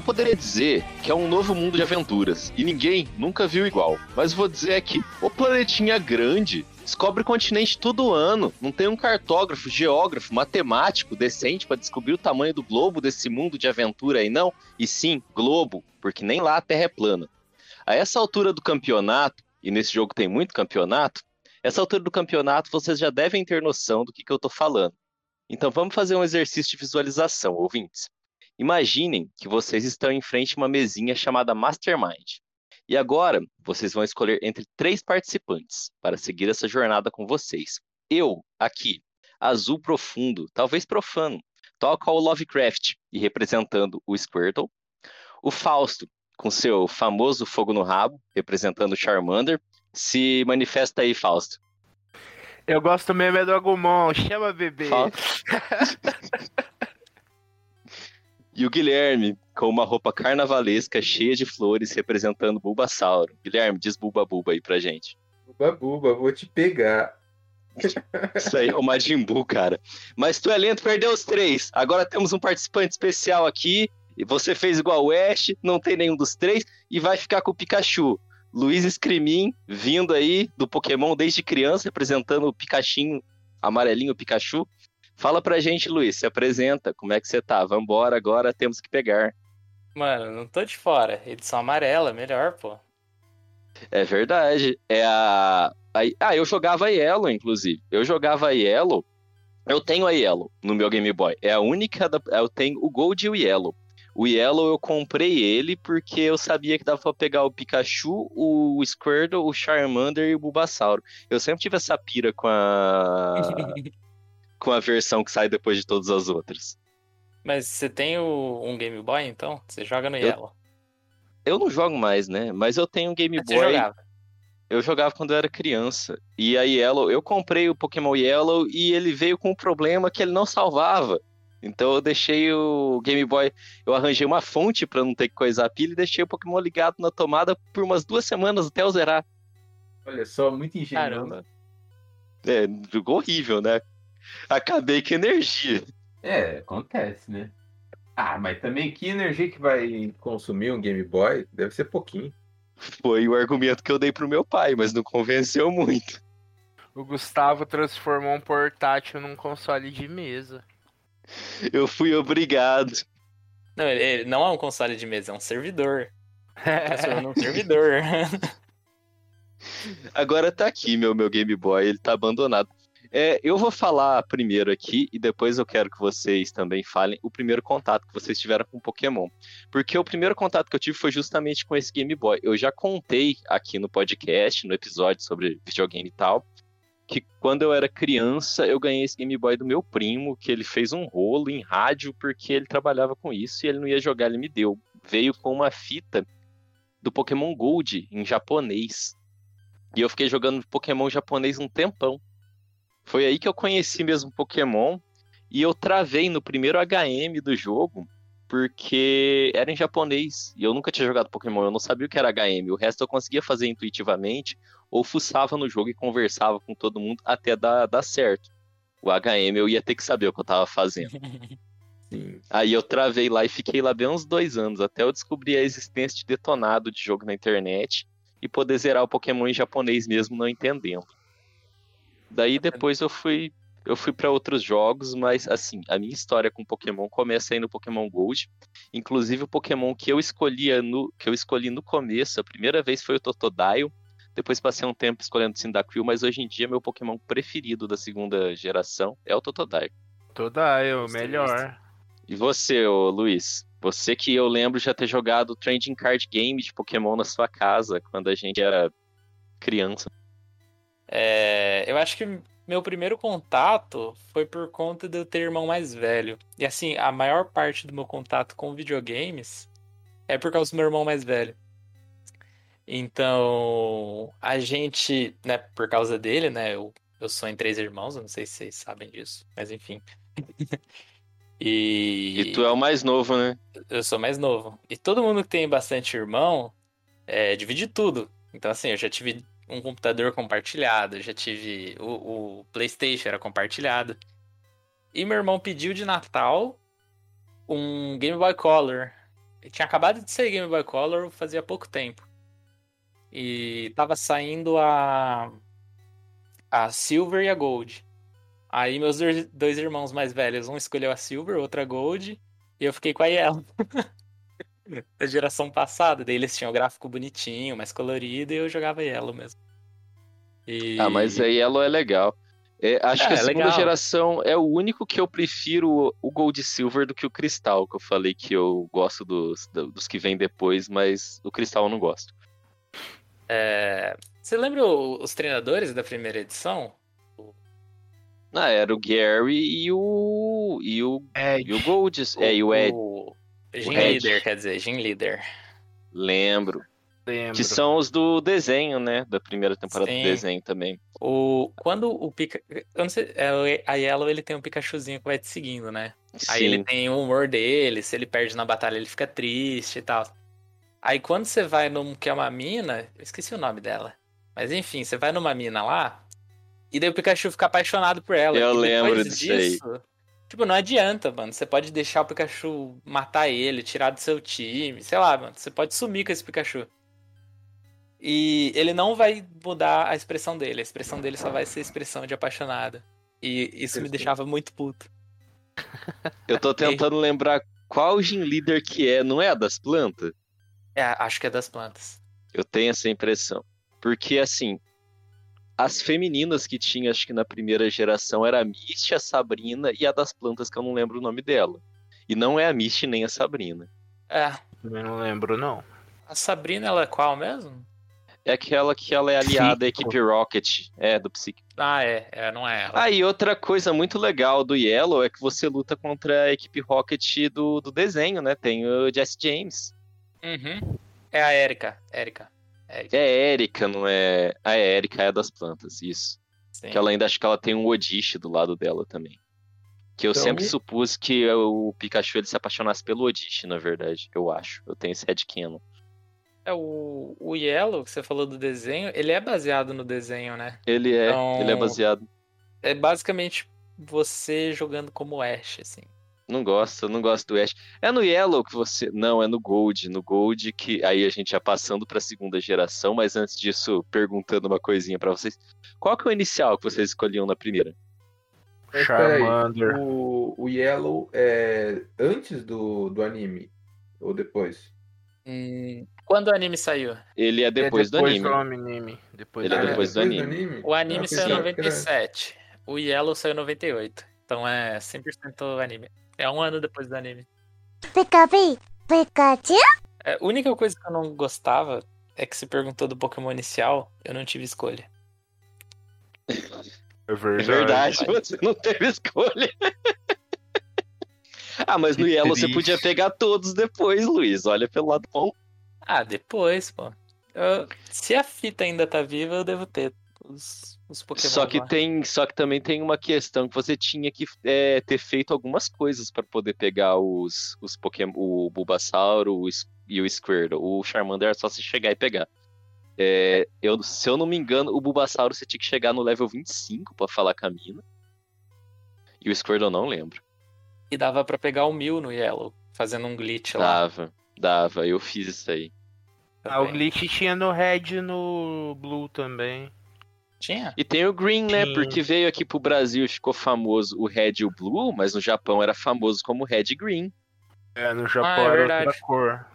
Eu poderia dizer que é um novo mundo de aventuras e ninguém nunca viu igual. Mas vou dizer aqui, o planetinha grande descobre continente todo ano. Não tem um cartógrafo, geógrafo, matemático decente para descobrir o tamanho do globo desse mundo de aventura aí não. E sim, globo, porque nem lá a Terra é plana. A essa altura do campeonato, e nesse jogo tem muito campeonato, essa altura do campeonato vocês já devem ter noção do que, que eu tô falando. Então vamos fazer um exercício de visualização, ouvintes. Imaginem que vocês estão em frente a uma mesinha chamada Mastermind. E agora, vocês vão escolher entre três participantes para seguir essa jornada com vocês. Eu, aqui, azul profundo, talvez profano, toca o Lovecraft e representando o Squirtle. O Fausto, com seu famoso fogo no rabo, representando o Charmander. Se manifesta aí, Fausto. Eu gosto mesmo é do Agumon, chama bebê. Fausto. E o Guilherme, com uma roupa carnavalesca cheia de flores, representando o Bulbasauro. Guilherme, diz Bulba Bulba aí pra gente. Buba, buba, vou te pegar. Isso aí, o Majin Buu, cara. Mas tu é lento, perdeu os três. Agora temos um participante especial aqui. E você fez igual o Ash, não tem nenhum dos três. E vai ficar com o Pikachu. Luiz Escrimin, vindo aí do Pokémon desde criança, representando o Pikachu, amarelinho Pikachu. Fala pra gente, Luiz, se apresenta, como é que você tá? Vambora, agora temos que pegar. Mano, não tô de fora. Edição amarela, melhor, pô. É verdade. É a. Ah, eu jogava Yellow, inclusive. Eu jogava Yellow. Eu tenho a Yellow no meu Game Boy. É a única. Da... Eu tenho o Gold e o Yellow. O Yellow eu comprei ele porque eu sabia que dava pra pegar o Pikachu, o Squirtle, o Charmander e o Bulbasauro. Eu sempre tive essa pira com a. com a versão que sai depois de todas as outras. Mas você tem o- um Game Boy, então? Você joga no Eu- Yellow. Eu não jogo mais, né? Mas eu tenho um Game Mas você Boy. jogava. Eu jogava quando eu era criança. E a Yellow, eu comprei o Pokémon Yellow e ele veio com um problema que ele não salvava. Então eu deixei o Game Boy, eu arranjei uma fonte pra não ter que coisar a pilha e deixei o Pokémon ligado na tomada por umas duas semanas até eu zerar. Olha só, muito engenhoso. Caramba. É, jogou horrível, né? Acabei com energia. É, acontece, né? Ah, mas também que energia que vai consumir um Game Boy? Deve ser pouquinho. Foi o argumento que eu dei pro meu pai, mas não convenceu muito. O Gustavo transformou um portátil num console de mesa. Eu fui obrigado. Não, ele, ele não é um console de mesa, é um servidor. Transformou num servidor. Agora tá aqui meu, meu Game Boy, ele tá abandonado. É, eu vou falar primeiro aqui e depois eu quero que vocês também falem o primeiro contato que vocês tiveram com Pokémon. Porque o primeiro contato que eu tive foi justamente com esse Game Boy. Eu já contei aqui no podcast, no episódio sobre videogame e tal, que quando eu era criança eu ganhei esse Game Boy do meu primo, que ele fez um rolo em rádio porque ele trabalhava com isso e ele não ia jogar, ele me deu. Veio com uma fita do Pokémon Gold em japonês. E eu fiquei jogando Pokémon japonês um tempão. Foi aí que eu conheci mesmo Pokémon. E eu travei no primeiro HM do jogo, porque era em japonês. E eu nunca tinha jogado Pokémon, eu não sabia o que era HM. O resto eu conseguia fazer intuitivamente, ou fuçava no jogo e conversava com todo mundo até dar, dar certo. O HM eu ia ter que saber o que eu tava fazendo. Sim. Aí eu travei lá e fiquei lá bem uns dois anos, até eu descobrir a existência de detonado de jogo na internet e poder zerar o Pokémon em japonês mesmo não entendendo. Daí depois eu fui eu fui para outros jogos, mas assim, a minha história com Pokémon começa aí no Pokémon Gold. Inclusive o Pokémon que eu escolhia no que eu escolhi no começo, a primeira vez foi o Totodile. Depois passei um tempo escolhendo Cyndaquil, mas hoje em dia meu Pokémon preferido da segunda geração é o Totodile. Gostei, melhor. E você, ô Luiz? Você que eu lembro já ter jogado Trending Card Game de Pokémon na sua casa quando a gente era criança. É, eu acho que meu primeiro contato foi por conta de eu ter irmão mais velho. E assim, a maior parte do meu contato com videogames é por causa do meu irmão mais velho. Então, a gente, né, por causa dele, né, eu, eu sou em três irmãos, eu não sei se vocês sabem disso, mas enfim. E, E tu é o mais novo, né? eu sou mais novo. E todo mundo que tem bastante irmão é, divide tudo. Então, assim, eu já tive um computador compartilhado, eu já tive. O, o PlayStation era compartilhado. E meu irmão pediu de Natal um Game Boy Color. Ele tinha acabado de sair Game Boy Color fazia pouco tempo. E tava saindo a. A Silver e a Gold. Aí meus dois irmãos mais velhos, um escolheu a Silver, outro a Gold. E eu fiquei com a Yellow. da geração passada. Daí eles tinham o gráfico bonitinho, mais colorido, e eu jogava Yellow mesmo. E... Ah, mas a Yellow é legal. É, acho É, que a é segunda legal. geração é o único que eu prefiro o Gold e Silver do que o Cristal, que eu falei que eu gosto dos, do- dos que vêm depois, mas o Cristal eu não gosto. É, Você lembra o- os treinadores da primeira edição? Ah, era o Gary e o. e o. É, e o Gold. É, e o Ed. O Gym Ed. Leader, quer dizer, Gym Leader. Lembro. lembro. Que são os do desenho, né? Da primeira temporada Sim. do desenho também. O... Quando o Pika... Eu não sei, é, o- a Yellow ele tem um Pikachuzinho que vai te seguindo, né? Aí ele Sim. tem o humor dele, se ele perde na batalha ele fica triste e tal. Aí quando você vai num que é uma mina, eu esqueci o nome dela. Mas enfim, você vai numa mina lá, e daí o Pikachu fica apaixonado por ela. Eu e lembro depois disso aí. disso, tipo, não adianta, mano. Você pode deixar o Pikachu matar ele, tirar do seu time, sei lá, mano. Você pode sumir com esse Pikachu. E ele não vai mudar a expressão dele. A expressão dele só vai ser expressão de apaixonado. E isso me deixava muito puto. Eu tô tentando lembrar qual Gym Leader que é, não é a das plantas? É, acho que é das plantas. Eu tenho essa impressão. Porque, assim, as femininas que tinha, acho que na primeira geração, era a Misty, a Sabrina e a das plantas, que eu não lembro o nome dela. E não é a Misty nem a Sabrina. É, Eu não lembro, não. a Sabrina, ela é qual mesmo? É aquela que ela é aliada à equipe Rocket. É, do Psíquico. Ah, é, é, não é ela. Ah, e outra coisa muito legal do Yellow é que você luta contra a equipe Rocket do, do desenho, né? Tem o Jesse James. Uhum. É a Erika. Erika. É Erika, não é. Ah, é Erika, é a das plantas, isso. sim. Que ela ainda acho que ela tem um Odish do lado dela também. Que eu Então- sempre supus que o Pikachu ele se apaixonasse pelo Odish, na verdade. Eu acho. Eu tenho esse headcanon. É, o, o Yellow, que você falou do desenho, ele é baseado no desenho, né? Ele é, Então- ele é baseado. É basicamente você jogando como Ash, assim. Não gosto, não gosto do Ash. É no Yellow que você. Não, é no Gold. No Gold que. Aí a gente já passando pra segunda geração, mas antes disso, perguntando uma coisinha pra vocês. Qual que é o inicial que vocês escolhiam na primeira? Charmander. o, o Yellow é antes do, do anime? Ou depois? Hum, quando o anime saiu? Ele é depois, é do anime. do anime. Depois Ele é do depois do anime. anime. O anime Ah, saiu em pensava que era- 97. O Yellow saiu em 98. Então é 100% anime. É um ano depois do anime. Pikachu, Pikachu. É, a única coisa que eu não gostava é que se perguntou do Pokémon inicial, eu não tive escolha. É É verdade. verdade, você não teve escolha. ah, mas no Yellow você podia pegar todos depois, Luiz. Olha pelo lado bom. Ah, depois, pô. Eu- se a fita ainda tá viva, eu devo ter os, os Pokémon. Só que lá. tem, só que também tem uma questão que você tinha que é, ter feito algumas coisas para poder pegar os, os Pokémon, o Bulbasauro o e o Squirtle. O Charmander era só você chegar e pegar. É, eu, se eu não me engano, o Bulbasauro você tinha que chegar no level 25 para falar com a mina. E o Squirtle eu não lembro. E dava pra pegar o Mil no Yellow, fazendo um glitch lá. Dava, dava, eu fiz isso aí. Ah, o glitch tinha no Red e no Blue também. Tinha? E tem o Green, né? Sim. Porque veio aqui pro Brasil e ficou famoso o Red e o Blue, mas no Japão era famoso como Red e Green. É, no Japão Ah, é era outra cor.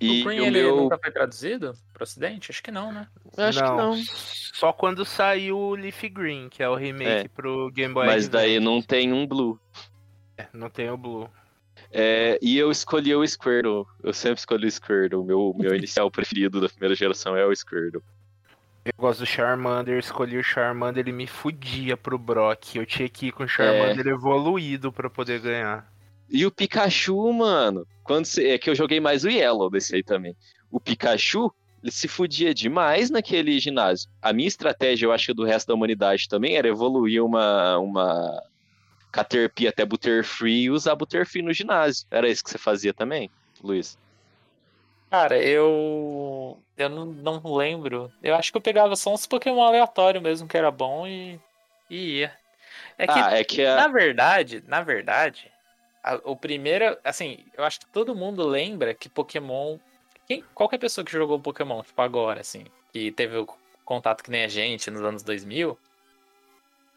E o Green o ele meu. nunca foi traduzido pro ocidente? Acho que não, né? Eu acho que não. Só quando saiu o Leaf Green, que é o remake É. pro Game Boy Mas Advance. daí não tem um Blue. Não tem o Blue. É, e eu escolhi o Squirtle. Eu sempre escolhi o Squirtle. Meu, meu inicial preferido da primeira geração é o Squirtle. Eu gosto do Charmander, eu escolhi o Charmander, ele me fudia pro Brock. Eu tinha que ir com o Charmander evoluído pra poder ganhar. E o Pikachu, mano. Quando cê- é que eu joguei mais o Yellow desse aí também. O Pikachu, ele se fudia demais naquele ginásio. A minha estratégia, eu acho que do resto da humanidade também, era evoluir uma, uma Caterpie até Butterfree e usar Butterfree no ginásio. Era isso que você fazia também, Luiz? Cara, eu. Eu não, não lembro. Eu acho que eu pegava só uns Pokémon aleatórios mesmo, que era bom e. e ia. É que, ah, é que a... na verdade, na verdade, a- o primeiro. Assim, eu acho que todo mundo lembra que Pokémon. Quem, qualquer pessoa que jogou Pokémon, tipo agora, assim, que teve o contato que nem a gente nos anos 2000,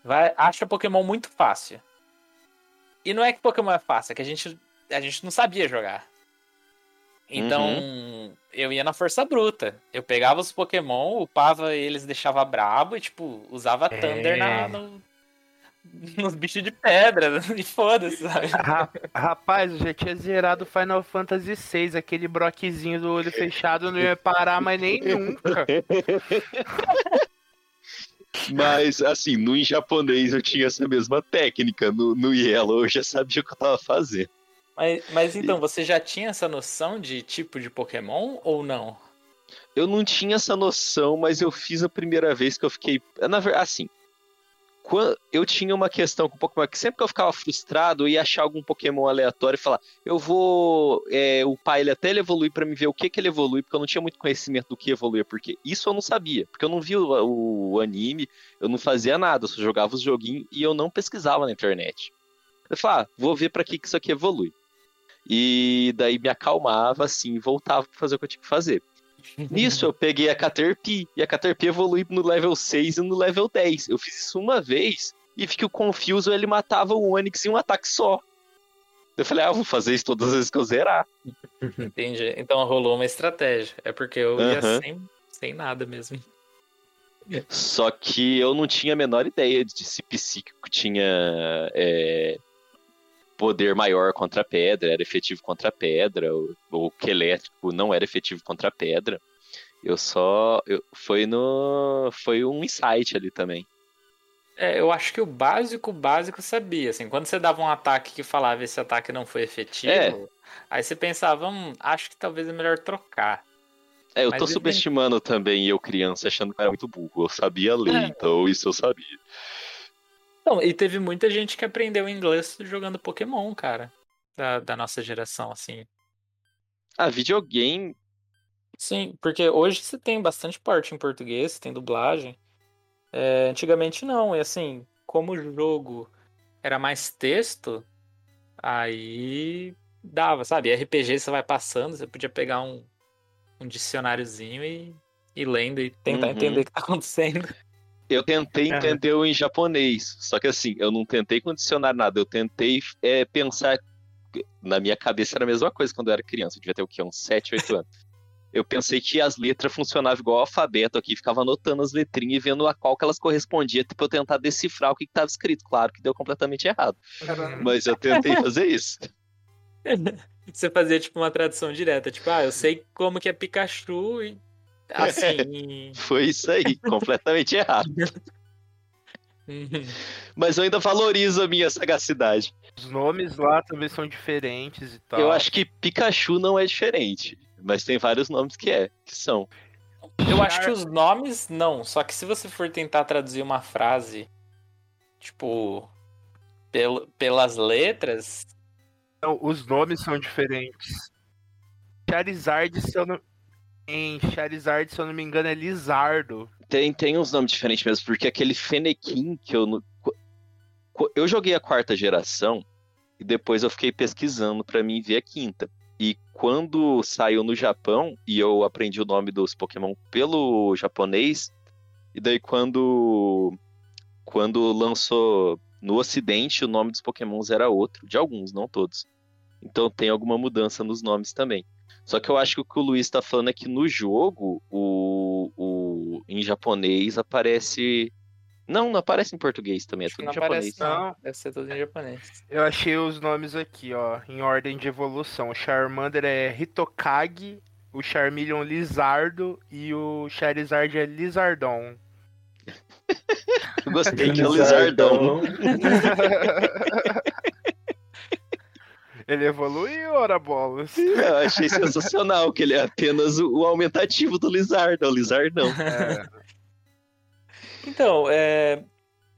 vai, acha Pokémon muito fácil. E não é que Pokémon é fácil, é que a gente, a gente não sabia jogar. Então, eu ia na força bruta. Eu pegava os Pokémon, upava eles, deixava brabo e, tipo, usava Thunder na, É. no, nos bichos de pedra. E foda-se, sabe? Ra- Rapaz, eu já tinha zerado Final Fantasy VI, aquele broquezinho do olho fechado não ia parar mais nem nunca. Mas, assim, no em japonês eu tinha essa mesma técnica. No, no Yellow eu já sabia o que eu tava fazendo. Mas, mas então, você já tinha essa noção de tipo de Pokémon ou não? Eu não tinha essa noção, mas eu fiz a primeira vez que eu fiquei. Na verdade, assim. quan- Eu tinha uma questão com o Pokémon que sempre que eu ficava frustrado, eu ia achar algum Pokémon aleatório e falar, eu vou é, upar ele até ele evoluir pra me ver o que, que ele evolui, porque eu não tinha muito conhecimento do que evoluía, porque isso eu não sabia, porque eu não vi o, o anime, eu não fazia nada, eu só jogava os joguinhos e eu não pesquisava na internet. Eu falava, ah, vou ver pra que, que isso aqui evolui. E daí me acalmava assim e voltava pra fazer o que eu tinha que fazer. Nisso eu peguei a Caterpie, e a Caterpie evolui no level 6 e no level 10. Eu fiz isso uma vez e vi que o Confuso ele matava o Onix em um ataque só. Eu falei, ah, eu vou fazer isso todas as vezes que eu zerar. Entendi. Então rolou uma estratégia. É porque eu ia Aham. sem, sem nada mesmo. Só que eu não tinha a menor ideia de se psíquico tinha é, poder maior contra a pedra, era efetivo contra a pedra, ou, ou que elétrico não era efetivo contra a pedra. Eu só. Eu, foi no. Foi um insight ali também. É, eu acho que o básico, o básico sabia, assim, quando você dava um ataque que falava esse ataque não foi efetivo, É. aí você pensava, hum, acho que talvez é melhor trocar. É, eu Mas tô subestimando também eu, criança, achando que era muito burro. Eu sabia ler, É. então isso eu sabia. Então, e teve muita gente que aprendeu inglês jogando Pokémon, cara, da, da nossa geração, assim. Ah, videogame. Sim, porque hoje você tem bastante parte em português, tem dublagem. É, antigamente não, e assim, como o jogo era mais texto, aí dava, sabe? RPG você vai passando, você podia pegar um, um dicionáriozinho e ir lendo e tentar Uhum. entender o que tá acontecendo. Eu tentei entender o em japonês. Só que assim, eu não tentei condicionar nada. Eu tentei é, pensar. Na minha cabeça era a mesma coisa quando eu era criança. Eu devia ter o quê? Uns 7, 8 anos. Eu pensei que as letras funcionavam igual o alfabeto aqui, ficava anotando as letrinhas e vendo a qual que elas correspondiam, pra eu tentar decifrar o que estava escrito. Claro que deu completamente errado. Mas eu tentei fazer isso. Você fazia tipo uma tradução direta, tipo, ah, eu sei como que é Pikachu e assim. Foi isso aí, completamente errado. Mas eu ainda valorizo a minha sagacidade. Os nomes lá também são diferentes e tal. Eu acho que Pikachu não é diferente. Mas tem vários nomes que é, que são. Eu acho que os nomes não, só que se você for tentar traduzir uma frase, tipo, pel- pelas letras, Não, os nomes são diferentes. Charizard, se eu não. Em Charizard, se eu não me engano, é Lizardo. Tem, tem uns nomes diferentes mesmo, porque aquele Fennekin que eu. Eu joguei a quarta geração e depois eu fiquei pesquisando pra mim ver a quinta. E quando saiu no Japão, e eu aprendi o nome dos Pokémon pelo japonês, e daí quando. Quando lançou no ocidente, o nome dos Pokémons era outro, de alguns, não todos. Então tem alguma mudança nos nomes também. Só que eu acho que o que o Luiz tá falando é que no jogo, o, o, em japonês aparece. Não, não aparece em português também, é tudo não em japonês. aparece não. Deve ser tudo em japonês. Eu achei os nomes aqui, ó, em ordem de evolução. O Charmander é Hitokage, o Charmeleon Lizardo e o Charizard é Lizardon. Eu gostei que é Lizardão. Ele evoluiu, ora bolas. Eu achei sensacional que ele é apenas o, o aumentativo do Lizard, é o Lizardão. É, Então, é,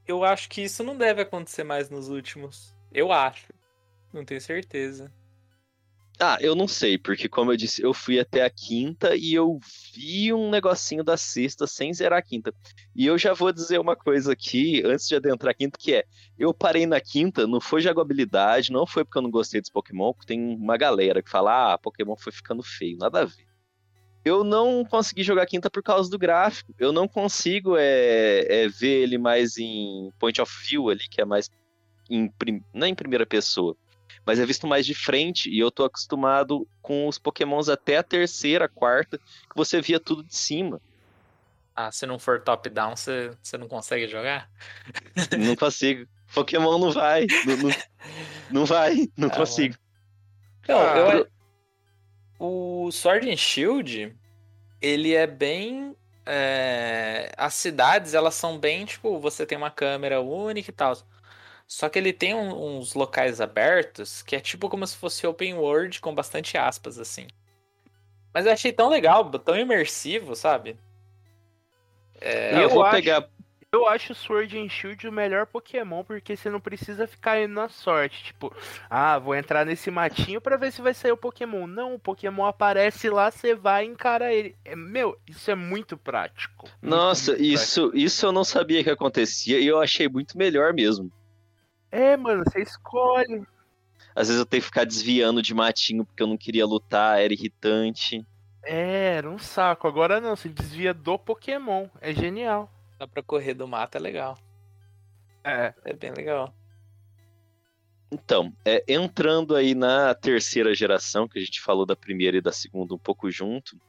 eu acho que isso não deve acontecer mais nos últimos. Eu acho. Não tenho certeza. Ah, eu não sei, porque como eu disse, eu fui até a quinta e eu vi um negocinho da sexta sem zerar a quinta. E eu já vou dizer uma coisa aqui, antes de adentrar a quinta, que é, eu parei na quinta, não foi jogabilidade, não foi porque eu não gostei dos Pokémon, porque tem uma galera que fala, ah, Pokémon foi ficando feio, nada a ver. Eu não consegui jogar a quinta por causa do gráfico. Eu não consigo é, é, ver ele mais em point of view ali, que é mais em, não é em primeira pessoa mas é visto mais de frente e eu tô acostumado com os pokémons até a terceira, quarta, que você via tudo de cima. Ah, se não for top-down, você, você não consegue jogar? Não consigo. Pokémon não vai. Não, não, não vai. Não Ah, consigo. Então, Ah, eu, o Sword and Shield, ele é bem. é, as cidades, elas são bem, tipo, você tem uma câmera única e tal. Só que ele tem um- uns locais abertos que é tipo como se fosse open world com bastante aspas, assim. Mas eu achei tão legal, tão imersivo, sabe? É, eu eu vou acho- pegar. Eu acho o Sword and Shield o melhor Pokémon, porque você não precisa ficar indo na sorte. Tipo, ah, vou entrar nesse matinho pra ver se vai sair o Pokémon. Não, o Pokémon aparece lá, você vai e encara ele. É, meu, isso é muito prático. Muito, Nossa, muito prático. isso, isso eu não sabia que acontecia e eu achei muito melhor mesmo. É, mano, você escolhe. Às vezes eu tenho que ficar desviando de matinho porque eu não queria lutar, era irritante. É, era um saco. Agora não, você desvia do Pokémon. É genial. dá pra correr do mato, é legal. É. É bem legal. Então, é, entrando aí na terceira geração, que a gente falou da primeira e da segunda um pouco junto,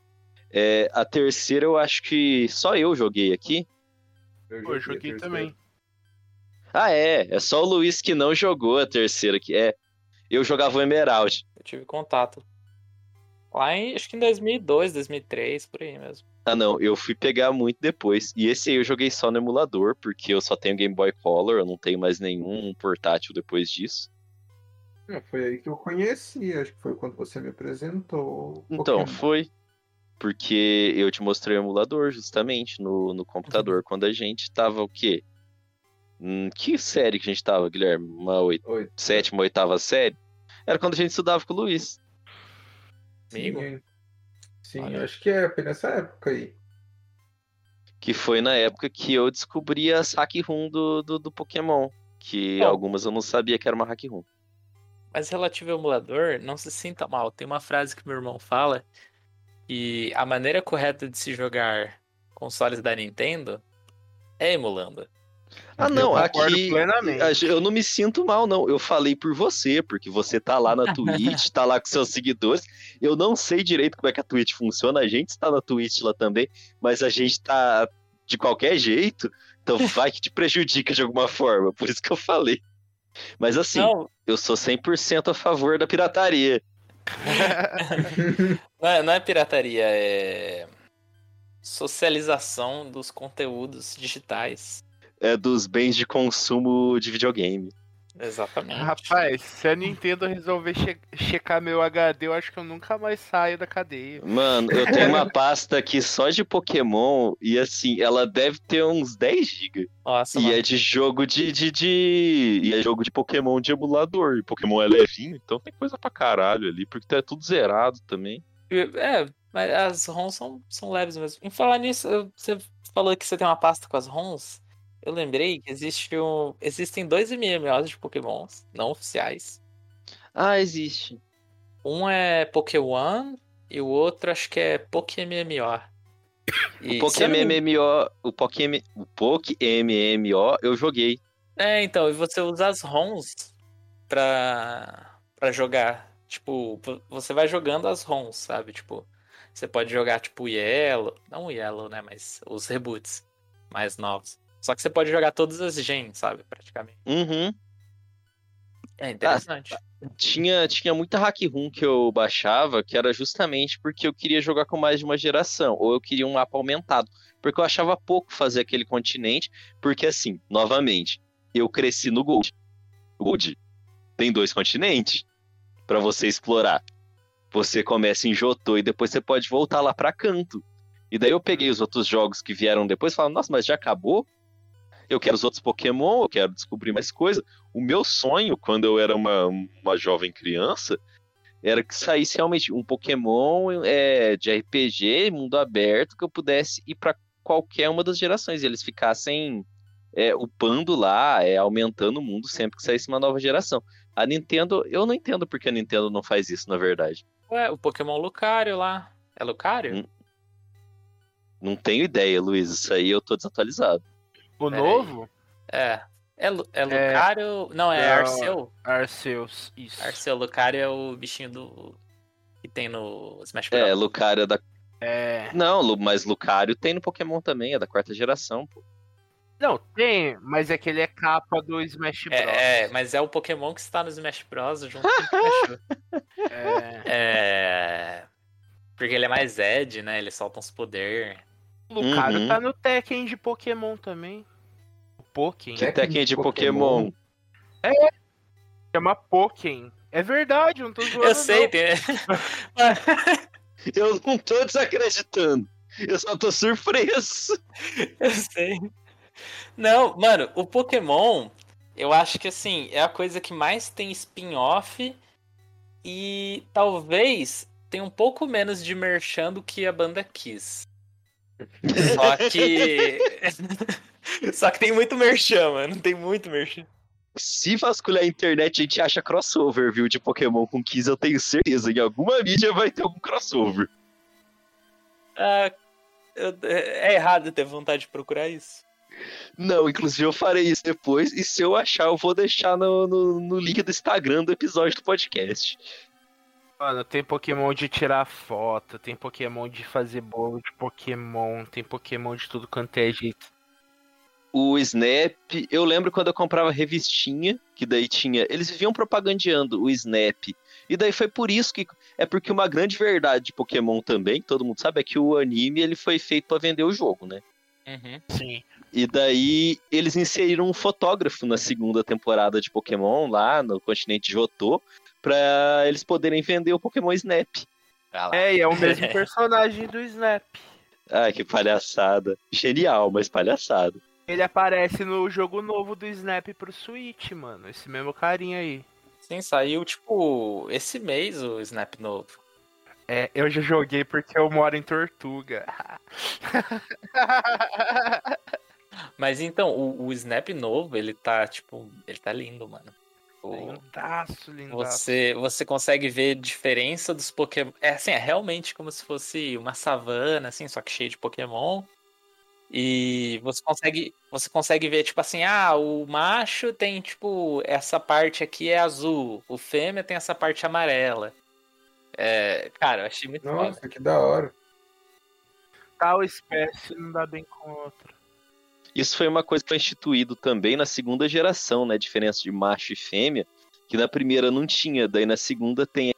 é, a terceira eu acho que só eu joguei aqui. Pô, eu joguei também. Ah, é, é só o Luiz que não jogou a terceira, que é. Eu jogava o Emerald. Eu tive contato Lá em, acho que em 2002, 2003, por aí mesmo. Ah, não, eu fui pegar muito depois. E esse aí eu joguei só no emulador, porque eu só tenho Game Boy Color, eu não tenho mais nenhum portátil depois disso. É, foi aí que eu conheci, acho que foi quando você me apresentou. Então, Pokémon. foi. Porque eu te mostrei o emulador, justamente, no, no computador, quando a gente tava o quê? Hum, que série que a gente tava, Guilherme? Uma oit... Oi. sétima, oitava série? Era quando a gente estudava com o Luiz. Amigo? Sim, sim Olha. acho que é, foi nessa época aí. Que foi na época que eu descobri a Hack Room do, do, do Pokémon. Que Bom. algumas eu não sabia que era uma Hack Room. Mas relativo ao emulador, não se sinta mal. Tem uma frase que meu irmão fala que a maneira correta de se jogar consoles da Nintendo é emulando. Ah, Eu não, concordo aqui plenamente. eu não me sinto mal, não. Eu falei por você, porque você tá lá na Twitch, tá lá com seus seguidores. Eu não sei direito como é que a Twitch funciona. A gente está na Twitch lá também, mas a gente tá de qualquer jeito. Então vai que te prejudica de alguma forma. Por isso que eu falei. Mas assim, Não, eu sou 100% a favor da pirataria. não é, não é pirataria, é socialização dos conteúdos digitais. É dos bens de consumo de videogame. Exatamente. Rapaz, se a Nintendo resolver che- checar meu HD, eu acho que eu nunca mais saio da cadeia. Mano, eu tenho uma pasta aqui só de Pokémon e assim, ela deve ter uns 10 GB. Nossa, E mano. é de jogo de, de, de- E é jogo de Pokémon de emulador. E Pokémon é levinho, então tem coisa pra caralho ali, porque tá tudo zerado também. É, mas as ROMs são, são leves mesmo. Em falar nisso, você falou que você tem uma pasta com as ROMs. Eu lembrei que existe um, existem dois MMOs de Pokémons não oficiais. Ah, existe. Um é Pokémon e o outro acho que é PokéMMO. E, O PokéMMO. O Pokémon. O PokéMMO eu joguei. É, então, e você usa as ROMs pra, pra jogar. Tipo, vo- você vai jogando as ROMs, sabe? Tipo, você pode jogar tipo o Yellow. Não o Yellow, né? Mas os reboots mais novos. Só que você pode jogar todas as gens, sabe? Praticamente. Uhum. É interessante. Tinha, tinha muita hack room que eu baixava que era justamente porque eu queria jogar com mais de uma geração, ou eu queria um mapa aumentado. Porque eu achava pouco fazer aquele continente, porque assim, novamente, eu cresci no Gold. Gold tem dois continentes pra você explorar. Você começa em Jotô e depois você pode voltar lá pra Canto. E daí eu peguei os outros jogos que vieram depois e falei, nossa, mas já acabou? Eu quero os outros Pokémon, eu quero descobrir mais coisa. O meu sonho, quando eu era uma, uma jovem criança, era que saísse realmente um Pokémon é, de RPG, mundo aberto, que eu pudesse ir pra qualquer uma das gerações. E eles ficassem é, upando lá, é, aumentando o mundo sempre que saísse uma nova geração. A Nintendo, eu não entendo porque a Nintendo não faz isso, na verdade. Ué, o Pokémon Lucario lá. É Lucario? Hum. Não tenho ideia, Luiz. Isso aí eu tô desatualizado. O Pera novo? É. É, Lu- é Lucario. Não, é Não. Arceus. Arceus, isso. Arceus, Lucario é o bichinho do. que tem no Smash É, Bros. Lucario é da. É. Não, mas Lucario tem no Pokémon também, é da quarta geração, pô. Não, tem, mas é que ele é capa do Smash Bros. É, é, mas é o Pokémon que está no Smash Bros. junto com o Pikachu. É. É. Porque ele é mais Ed, né? Ele solta uns poder. O Lucario Uhum. tá no Tekken de Pokémon também. O Pokémon. Que- Tekken de Pokémon. Pokémon. Chama Pokémon. É verdade, eu não tô zoando. Eu sei, não. tem. Eu não tô desacreditando. Eu só tô surpreso. Eu sei. Não, mano, o Pokémon, eu acho que assim, é a coisa que mais tem spin-off e talvez tenha um pouco menos de merchan do que a banda Kiss. Só que. Só que tem muito merchan, mano. Tem muito merchan. Se vasculhar a internet, a gente acha crossover, viu? De Pokémon com Kiss, eu tenho certeza. Em alguma mídia vai ter algum crossover. Ah, eu- é errado ter vontade de procurar isso. Não, inclusive eu farei isso depois. E se eu achar, eu vou deixar no, no, no link do Instagram do episódio do podcast. Mano, tem Pokémon de tirar foto, tem Pokémon de fazer bolo de Pokémon, tem Pokémon de tudo quanto é jeito. o Snap, eu lembro quando eu comprava revistinha, que daí tinha. Eles viviam propagandeando o Snap. E daí foi por isso que. É porque uma grande verdade de Pokémon também, que todo mundo sabe, é que o anime ele foi feito pra vender o jogo, né? Uhum. Sim. E daí eles inseriram um fotógrafo na segunda temporada de Pokémon lá no continente Johto pra eles poderem vender o Pokémon Snap. Lá. É, e é o mesmo personagem do Snap. Ai, que palhaçada. Genial, mas palhaçada. Ele aparece no jogo novo do Snap pro Switch, mano. Esse mesmo carinha aí. Sim, saiu, tipo, esse mês o Snap novo. É, eu já joguei porque eu moro em Tortuga. Mas então, o, o Snap novo, ele tá, tipo, ele tá lindo, mano. Lindaço, lindaço. Você, você consegue ver diferença dos Pokémon. É assim, é realmente como se fosse uma savana, assim, só que cheio de Pokémon. E você consegue, você consegue ver, tipo assim, ah, o macho tem, tipo, essa parte aqui é azul, o fêmea tem essa parte amarela. É, cara, eu achei muito foda. Nossa, que da hora. Tal espécie não dá bem com outra. Isso foi uma coisa que foi instituído também na segunda geração, né? Diferença de macho e fêmea, que na primeira não tinha, daí na segunda tem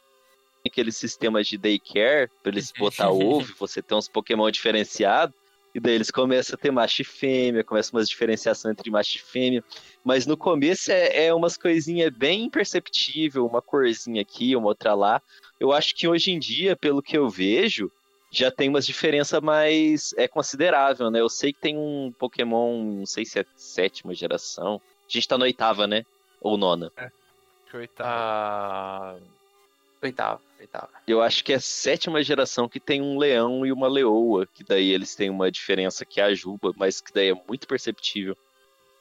aquele sistema de daycare, pra eles botar ovo, você ter uns Pokémon diferenciados, e daí eles começam a ter macho e fêmea, começa umas diferenciação entre macho e fêmea, mas no começo é, é umas coisinhas bem imperceptível, uma corzinha aqui, uma outra lá. Eu acho que hoje em dia, pelo que eu vejo, já tem umas diferença mais é considerável, né? Eu sei que tem um Pokémon, não sei se é sétima geração. A gente tá na oitava, né? Ou nona. Coitado. Ah, oitava, oitava. Eu acho que é sétima geração que tem um leão e uma leoa, que daí eles têm uma diferença que é a Juba, mas que daí é muito perceptível.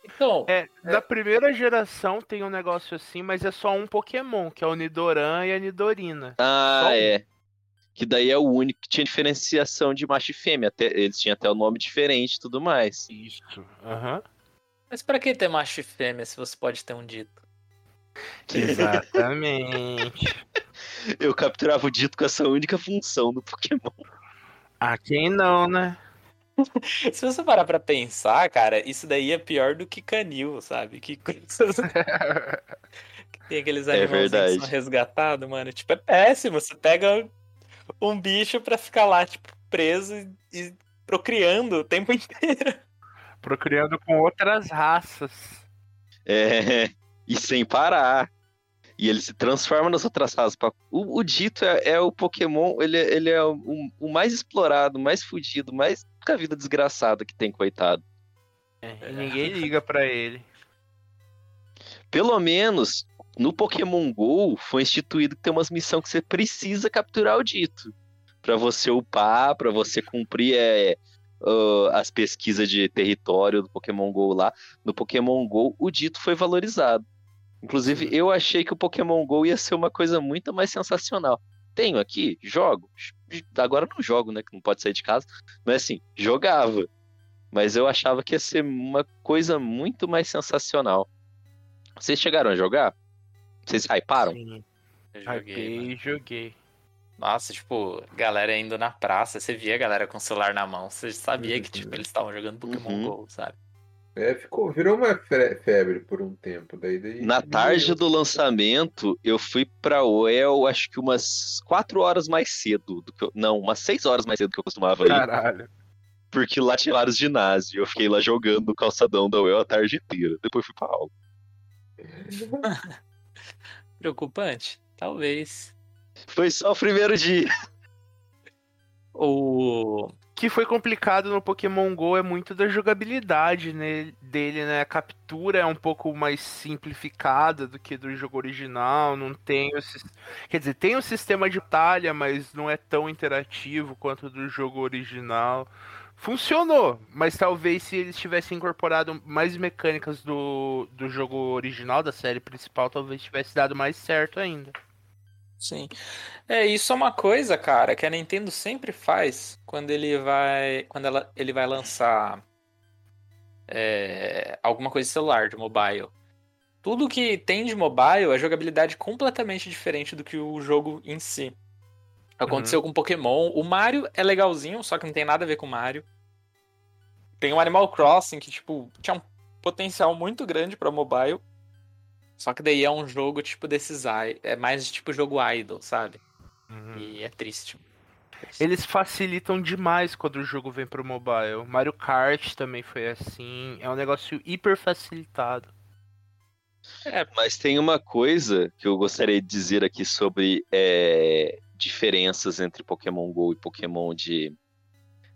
Então, É, da primeira geração tem um negócio assim, mas é só um Pokémon, que é o Nidoran e a Nidorina. Ah, Só um. É. Que daí é o único que tinha diferenciação de macho e fêmea. Até, eles tinham até o nome diferente e tudo mais. Isso. Aham. mas pra que ter macho e fêmea se você pode ter um dito? Exatamente. Eu capturava o dito com essa única função do Pokémon. ah, quem não, né? Se você parar pra pensar, cara, isso daí é pior do que canil, sabe? Que coisas- que tem aqueles É animais que verdade. são resgatados, mano. Tipo, é péssimo. Você pega um bicho pra ficar lá, tipo, preso e, e procriando o tempo inteiro. Procriando com outras raças. É, e sem parar. E ele se transforma nas outras raças. O, o Dito é, é o Pokémon, ele, é- ele é o, o mais explorado, mais fudido, mais com a vida desgraçada que tem, coitado. É, e ninguém liga pra ele. Pelo menos no Pokémon GO foi instituído que tem umas missões que você precisa capturar o Dito. Pra você upar, pra você cumprir é, ah, as pesquisas de território do Pokémon GO lá. No Pokémon GO, o Dito foi valorizado. Inclusive, eu achei que o Pokémon GO ia ser uma coisa muito mais sensacional. Tenho aqui, jogo. Agora não jogo, né? Que não pode sair de casa. Mas assim, jogava. Mas eu achava que ia ser uma coisa muito mais sensacional. Vocês chegaram a jogar? Vocês hyparam? Sim. Eu joguei. Hypei, joguei. Nossa, tipo, galera indo na praça, você via a galera com o celular na mão, você sabia que, tipo, eles estavam jogando Pokémon Uhum. GO, sabe? É, ficou, virou uma fe- febre por um tempo. Daí, daí Na tarde do lançamento, eu fui pra UEL, acho que umas 4 horas mais cedo do que eu... Não, umas 6 horas mais cedo do que eu costumava ir. Caralho. Porque lá tinha vários ginásios. Eu fiquei lá jogando no calçadão da UEL a tarde inteira. Depois fui pra aula. Preocupante? Talvez. Foi só o primeiro dia. O. que foi complicado no Pokémon GO é muito da jogabilidade né, dele, né? A captura é um pouco mais simplificada do que do jogo original, não tem o Quer dizer, tem o sistema de batalha, mas não é tão interativo quanto do jogo original. Funcionou, mas talvez se eles tivessem incorporado mais mecânicas do, do jogo original, da série principal, talvez tivesse dado mais certo ainda. Sim. É, isso é uma coisa, cara, que a Nintendo sempre faz quando ele vai. Quando ela, ele vai lançar é, alguma coisa de celular, de mobile. Tudo que tem de mobile é jogabilidade completamente diferente do que o jogo em si. Aconteceu com Pokémon. O Mario é legalzinho, só que não tem nada a ver com o Mario. Tem o Animal Crossing que, tipo, tinha um potencial muito grande pra mobile. Só que daí é um jogo, tipo, desses. É mais tipo jogo idle, sabe? Uhum. E é triste. Eles facilitam demais quando o jogo vem pro mobile. Mario Kart também foi assim. É um negócio hiper facilitado. Mas tem uma coisa que eu gostaria de dizer aqui sobre é, diferenças entre Pokémon GO e Pokémon de,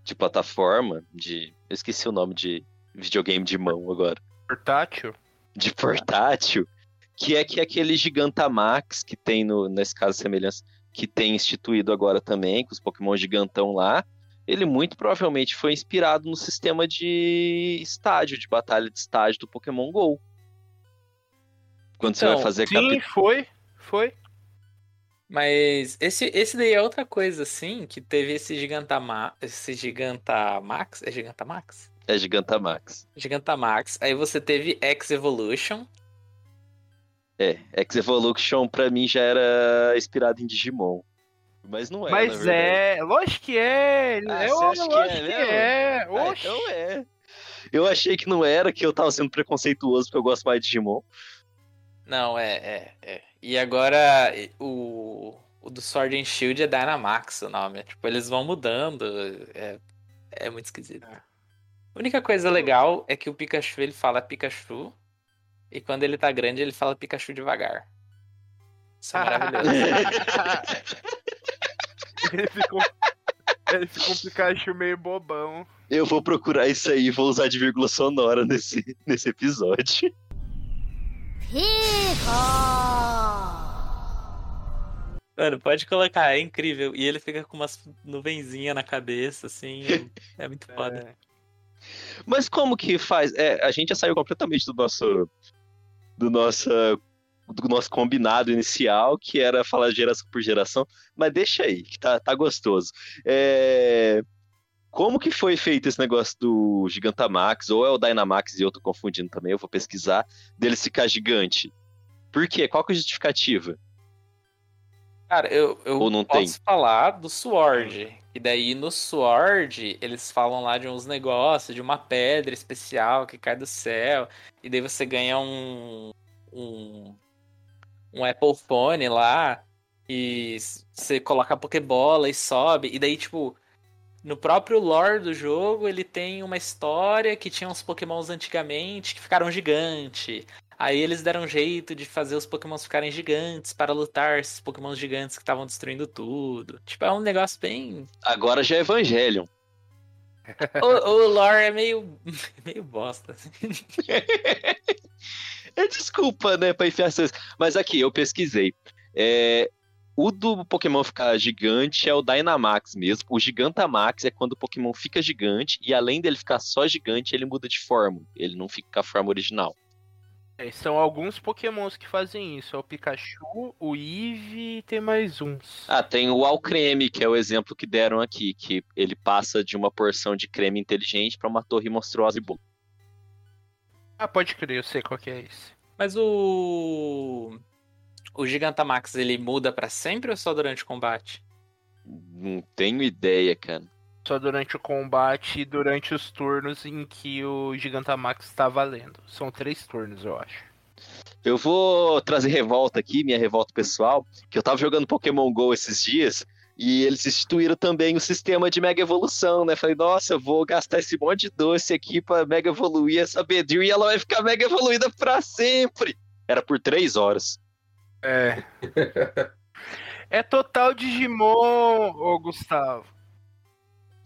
de plataforma, de. Eu esqueci o nome de videogame de mão agora. Portátil? De portátil, que é que aquele Gigantamax que tem no, nesse caso semelhança, que tem instituído agora também, com os Pokémon gigantão lá, ele muito provavelmente foi inspirado no sistema de estádio, de batalha de estádio do Pokémon GO. Quando você Então, vai fazer Sim, foi. Foi. Mas esse, esse daí é outra coisa, assim, que teve esse Gigantama... Esse Gigantamax... É Gigantamax? É Gigantamax. Gigantamax. Aí você teve X Evolution. É, X-Evolution pra mim já era inspirado em Digimon. Mas não é, Mas é. Lógico que é. Ah, é, que é que mesmo? é. Ah, então é. Eu achei que não era, que eu tava sendo preconceituoso porque eu gosto mais de Digimon. Não, é, é, é. E agora o, o do Sword and Shield é Dynamax o nome. Tipo, eles vão mudando. É, é muito esquisito. É. A única coisa legal é que o Pikachu ele fala Pikachu. E quando ele tá grande, ele fala Pikachu devagar. Isso é maravilhoso. ele ficou. Ele ficou um Pikachu meio bobão. Eu vou procurar isso aí e vou usar de vírgula sonora nesse, nesse episódio. Mano, pode colocar, é incrível. E ele fica com umas nuvenzinhas na cabeça, assim. É muito foda. É. Mas como que faz? É, a gente já saiu completamente do nosso. Do nosso. Do nosso combinado inicial, que era falar geração por geração, mas deixa aí, que tá, tá gostoso. É, Como que foi feito esse negócio do Gigantamax, ou é o Dynamax e eu tô confundindo também, eu vou pesquisar, dele ficar gigante? Por quê? Qual que é a justificativa? Cara, eu, eu Ou não posso falar do Sword. E daí no Sword, eles falam lá de uns negócios, de uma pedra especial que cai do céu. E daí você ganha um. um, um Apple Phone lá. E você coloca a Pokébola e sobe. E daí, tipo, no próprio lore do jogo, ele tem uma história que tinha uns Pokémons antigamente que ficaram gigantes. Aí eles deram um jeito de fazer os Pokémons ficarem gigantes para lutar esses Pokémons gigantes que estavam destruindo tudo. Tipo, é um negócio bem. Agora já é Evangelion. O, o lore é meio. meio bosta. assim. É desculpa, né, pra enfiar essas... Mas aqui, eu pesquisei. É, O do Pokémon ficar gigante é o Dynamax mesmo. O Gigantamax é quando o Pokémon fica gigante e além dele ficar só gigante, ele muda de forma. Ele não fica com a forma original. É, são alguns pokémons que fazem isso. É o Pikachu, o Eevee e tem mais uns. Ah, tem o Alcreme, que é o exemplo que deram aqui, que ele passa de uma porção de creme inteligente para uma torre monstruosa e boa. Ah, pode crer, eu sei qual que é esse. Mas o. O Gigantamax ele muda pra sempre ou só durante o combate? Não tenho ideia, cara. Só durante o combate e durante os turnos em que o Gigantamax está valendo. São três turnos, eu acho. Eu vou trazer revolta aqui, minha revolta pessoal, que eu tava jogando Pokémon GO esses dias e eles instituíram também o sistema de Mega Evolução, né? Falei, nossa, eu vou gastar esse monte de doce aqui pra Mega Evoluir essa Bedir e ela vai ficar Mega Evoluída pra sempre. Era por três horas. É. é total Digimon, ô Gustavo.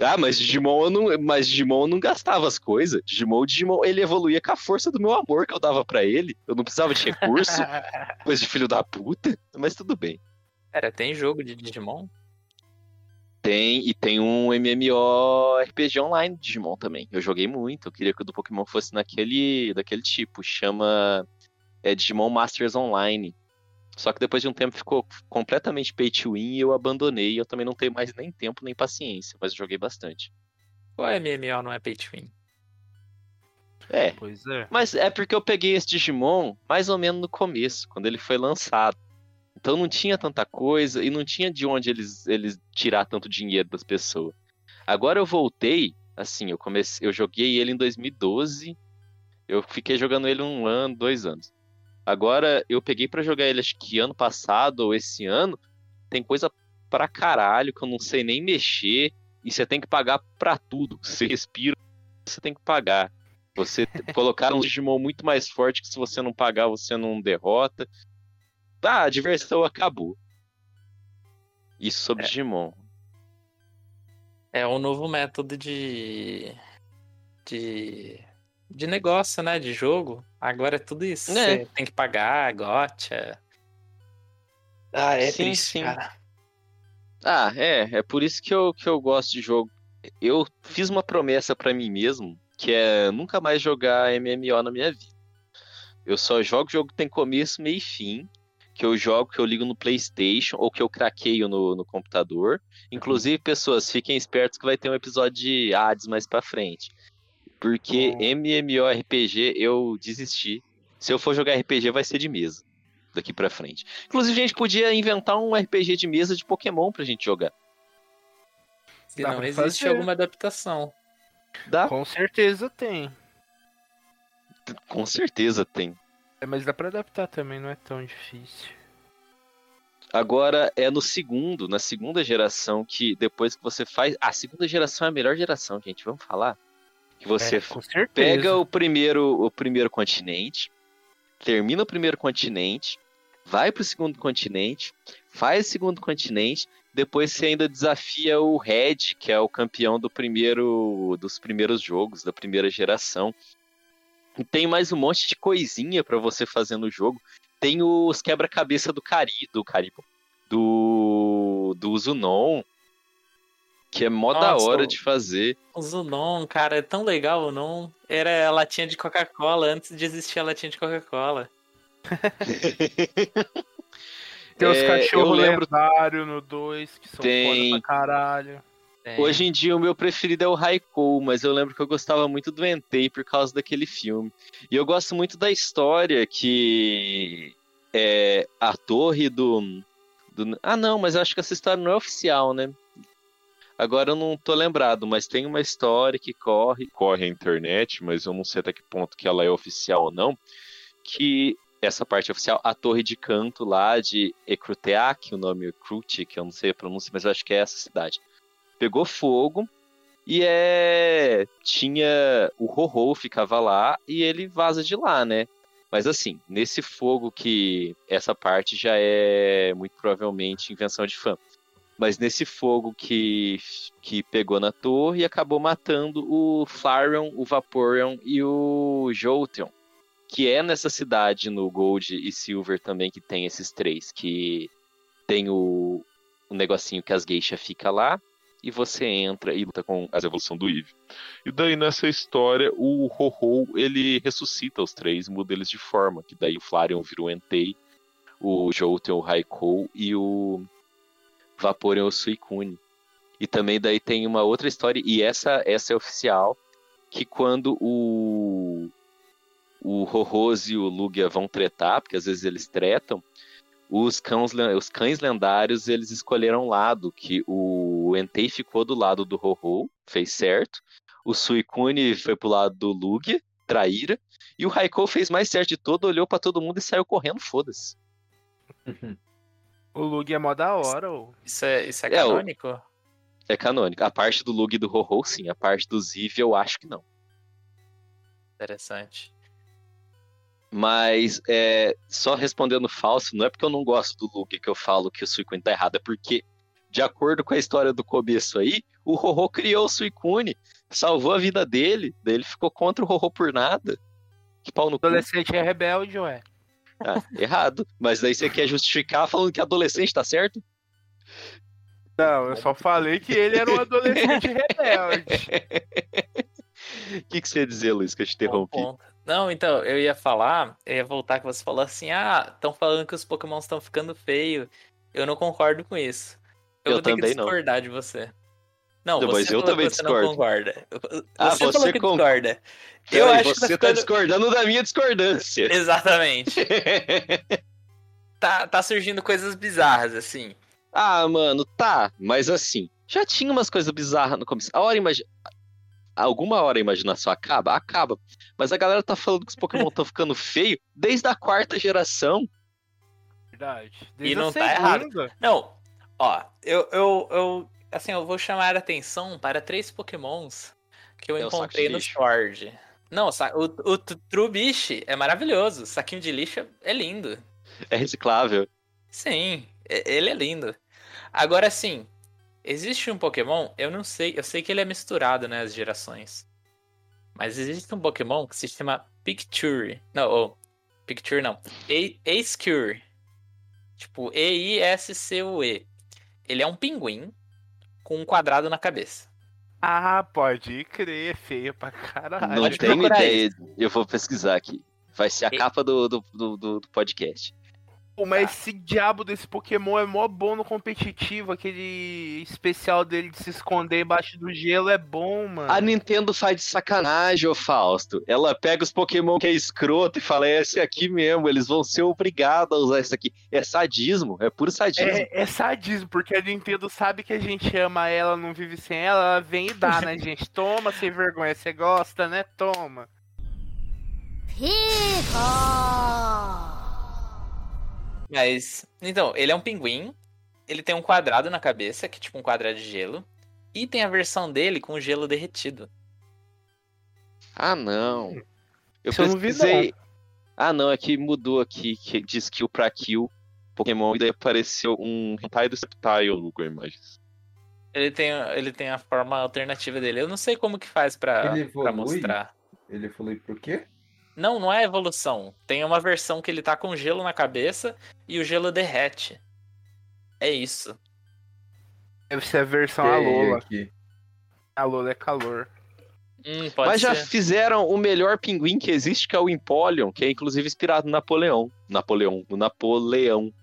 Ah, mas Digimon eu não, mas Digimon eu não gastava as coisas. Digimon, Digimon, ele evoluía com a força do meu amor que eu dava pra ele. Eu não precisava de recurso, coisa de filho da puta, mas tudo bem. Pera, tem jogo de Digimon? Tem, e tem um MMORPG online de Digimon também. Eu joguei muito, eu queria que o do Pokémon fosse naquele, daquele tipo, chama é, Digimon Masters Online. Só que depois de um tempo ficou completamente pay to win e eu abandonei. Eu também não tenho mais nem tempo nem paciência, mas eu joguei bastante. Qual é MMO não é pay to win? É, Pois é. mas é porque eu peguei esse Digimon mais ou menos no começo, quando ele foi lançado. Então não tinha tanta coisa e não tinha de onde eles, eles tirar tanto dinheiro das pessoas. Agora eu voltei Assim, eu comecei, eu joguei ele em 2012. Eu fiquei jogando ele um ano, dois anos. Agora eu peguei pra jogar ele acho que ano passado ou esse ano. Tem coisa pra caralho que eu não sei nem mexer. E você tem que pagar pra tudo. Você respira, você tem que pagar. Você colocaram um Digimon muito mais forte que se você não pagar, você não derrota. Ah, a diversão acabou. Isso sobre Digimon. É um novo método de. de. de negócio, né? De jogo. Agora é tudo isso. É. Você tem que pagar, gotcha. Ah, é Sim, triste, sim. cara. Ah, é. É por isso que eu, que eu gosto de jogo. Eu fiz uma promessa pra mim mesmo, que é nunca mais jogar MMO na minha vida. Eu só jogo jogo que tem começo, meio e fim. Que eu jogo, que eu ligo no PlayStation, ou que eu craqueio no, no computador. Inclusive, pessoas, fiquem espertos que vai ter um episódio de Hades mais pra frente. Porque MMORPG eu desisti. Se eu for jogar RPG, vai ser de mesa. Daqui pra frente. Inclusive, a gente podia inventar um RPG de mesa de Pokémon pra gente jogar. Se Dá não existe fazer. alguma adaptação. Dá? Com certeza tem. Com certeza tem. É, mas dá pra adaptar também, não é tão difícil. Agora é no segundo, na segunda geração, que depois que você faz. Ah, a segunda geração é a melhor geração, gente. Vamos falar? Que você É, pega o primeiro, o primeiro continente, termina o primeiro continente, vai pro segundo continente, faz o segundo continente, depois você ainda desafia o Red, que é o campeão do primeiro dos primeiros jogos, da primeira geração. E tem mais um monte de coisinha pra você fazer no jogo. Tem os quebra-cabeça do Cari, do Caribo, do do Zunon, que é mó da Nossa, hora o- de fazer. O Zunon, cara, é tão legal o Non. Era a latinha de Coca-Cola antes de existir a latinha de Coca-Cola. Tem os É, eu cachorros lembro- lendários no 2, que são Tem. foda pra caralho. Tem. Hoje em dia o meu preferido é o Raikou, mas eu lembro que eu gostava muito do Entei por causa daquele filme. E eu gosto muito da história que é a torre do, do- Ah, não, mas eu acho que essa história não é oficial, né? Agora eu não tô lembrado, mas tem uma história que corre, corre a internet, mas eu não sei até que ponto que ela é oficial ou não, que essa parte oficial, a torre de canto lá de Ekruteak, o nome Ekrute, que eu não sei a pronúncia, mas eu acho que é essa cidade pegou fogo e é tinha o Rorô ficava lá e ele vaza de lá, né? Mas assim, nesse fogo que essa parte já é muito provavelmente invenção de fã. Mas nesse fogo que que pegou na torre acabou matando o Flareon, o Vaporeon e o Jolteon, que é nessa cidade no Gold e Silver também que tem esses três, que tem o, o negocinho que as geishas fica lá, e você entra e luta com as evoluções do Eve. E daí nessa história, o Ho-Ho, ele ressuscita os três, muda eles de forma, que daí o Flareon vira o Entei, o Jolteon o Raikou e o Vaporeon o Suicune. E também daí tem uma outra história, e essa, essa é oficial, que quando o o Rorose e o Lugia vão tretar, porque às vezes eles tretam, os cães, os cães lendários eles escolheram um lado, que o Entei ficou do lado do Ho-Ho, fez certo, o Suicune foi pro lado do Lugia, traíra, e o Raikou fez mais certo de todo, olhou pra todo mundo e saiu correndo, foda-se. O Lug é mó da hora, ô. Isso é, isso é É, o- canônico? É canônico. A parte do Lugia e do Ho-Ho, sim. A parte do Ziv, eu acho que não. Interessante. Mas, é, só respondendo falso, não é porque eu não gosto do Lugia que eu falo que o Suicune tá errado, é porque, de acordo com a história do começo aí, o Ho-Ho criou o Suicune, salvou a vida dele, daí ele ficou contra o Ho-Ho por nada. Que pau no cu. Adolescente é rebelde, ué. Ah, errado. Mas daí você quer justificar falando que adolescente tá certo? Não, eu só falei que ele era um adolescente rebelde. O que, que você ia dizer, Luiz, que eu te Bom interrompi? Não, então, eu ia falar, eu ia voltar que você falou assim, ah, estão falando que os Pokémon estão ficando feio. Eu não concordo com isso. Eu, Eu vou ter que também não. discordar de você. Não, Não, você mas eu também que você discordo. não concorda. Ah, Você, você falou que con- discorda. Eu Peraí, acho que você tá tá ficando... discordando da minha discordância. Exatamente. Tá, tá surgindo coisas bizarras, assim. Ah, mano, tá, mas assim, já tinha umas coisas bizarras no começo. A hora imagina. alguma hora a imaginação acaba? Acaba. Mas a galera tá falando que os Pokémon estão ficando feio desde a quarta geração. Verdade. E Desde não a tá errado. Não, ó, eu, eu, eu, assim, eu vou chamar a atenção para três pokémons que eu É encontrei no. Sword. Não, o, o, o Trubiche é maravilhoso, o saquinho de lixo é- lindo. É reciclável. Sim, ele é lindo. Agora sim, existe um Pokémon, eu não sei, eu sei que ele é misturado, né, as gerações. Mas existe um Pokémon que se chama Picture. Não, oh, Picture não. Ace-Cure. Tipo, E-I-S-C-U-E. Ele é um pinguim com um quadrado na cabeça. Ah, pode crer, feio pra caralho. Não tenho ideia. Eu vou pesquisar aqui. Vai ser a E- capa do, do, do, do- do podcast. Pô, Mas esse diabo desse Pokémon é mó bom no competitivo. Aquele especial dele de se esconder embaixo do gelo é bom, mano. A Nintendo faz de sacanagem, ô Fausto. Ela pega os Pokémon que é escroto e fala: é esse aqui mesmo, eles vão ser obrigados a usar isso aqui. É sadismo, é puro sadismo. É, é sadismo, porque a Nintendo sabe que a gente ama ela, não vive sem ela, ela vem e dá, né, gente? Toma, sem vergonha. Você gosta, né? Toma. Pico! Mas, então, ele é um pinguim. Ele tem um quadrado na cabeça, que é tipo um quadrado de gelo. E tem a versão dele com gelo derretido. Ah, não. Eu Isso eu não vi, pesquisei. Ah, não, é que mudou aqui, que diz kill pra kill Pokémon, e daí apareceu um hentai do Sceptile no Google Imagens. Ele tem, ele tem a forma alternativa dele. Eu não sei como que faz pra, Ele pra mostrar. Ele falou por quê? Não, não é evolução. Tem uma versão que ele tá com gelo na cabeça e o gelo derrete. É isso. Deve ser a versão Tem Alola. aqui. A Lola é calor. Hum, pode Mas já ser. fizeram o melhor pinguim que existe, que é o Empoleon, que é inclusive inspirado no Napoleão. Napoleão, no Napoleão.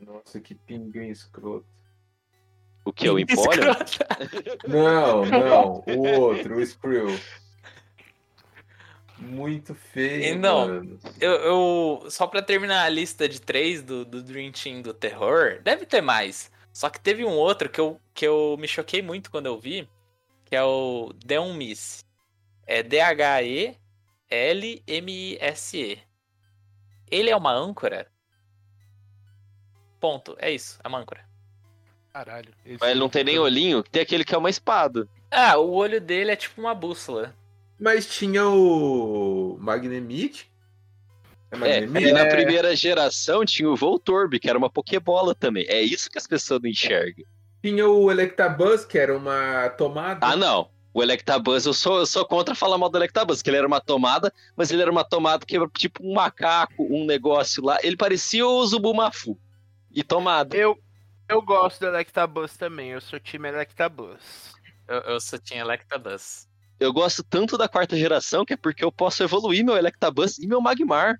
Nossa, que pinguim escroto. O que é o Empoleon? Não, não, o outro, o Skrill. Muito feio, Então, mano. Eu, eu- só pra terminar a lista de três do, do Dream Team do terror, deve ter mais. Só que teve um outro que eu, que eu me choquei muito quando eu vi, que é o Deomis. É D-H-E-L-M-I-S-E. Ele é uma âncora. Ponto. É isso, é uma âncora. Caralho. Mas ele não tem nem olhinho, tem aquele que é uma espada. Ah, o olho dele é tipo uma bússola. Mas tinha o Magnemite? É É, e na primeira geração tinha o Voltorb, que era uma Pokébola também. É isso que as pessoas não enxergam. Tinha o Electabuzz, que era uma tomada. Ah, não. O Electabuzz, eu sou, eu sou contra falar mal do Electabuzz, que ele era uma tomada, mas ele era uma tomada que era tipo um macaco, um negócio lá. Ele parecia o Zubumafu. E tomada. Eu, eu gosto do Electabuzz também. Eu sou time Electabuzz. Eu, eu só tinha Electabuzz. Eu gosto tanto da quarta geração que é porque eu posso evoluir meu Electabuzz e meu Magmar.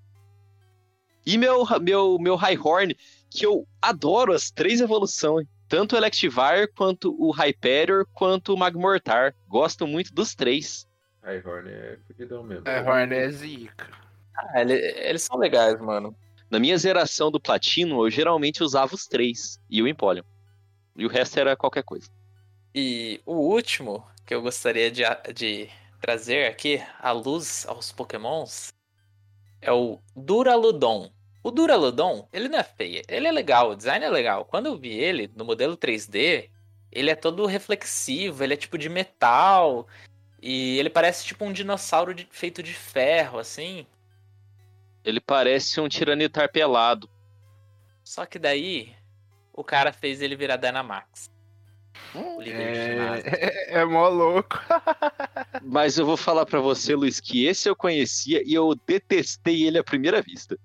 E meu, meu, meu Highhorn, que eu adoro as três evoluções. Tanto o Electivire, quanto o Hyperior, quanto o Magmortar. Gosto muito dos três. Rhyhorn é fudidão mesmo. É, Horn é zica. Ah, ele- eles são legais, mano. Na minha zeração do Platino, eu geralmente usava os três e o Empoleon. E o resto era qualquer coisa. E o último que eu gostaria de, de trazer aqui à luz aos pokémons é o Duraludon. O Duraludon, ele não é feio, ele é legal, o design é legal. Quando eu vi ele no modelo 3D, ele é todo reflexivo, ele é tipo de metal e ele parece tipo um dinossauro de- feito de ferro, assim. Ele parece um tiranitar pelado. Só que daí o cara fez ele virar Dynamax. Ginásio. É, é mó louco. Mas eu vou falar pra você, Luiz, que esse eu conhecia e eu detestei ele à primeira vista.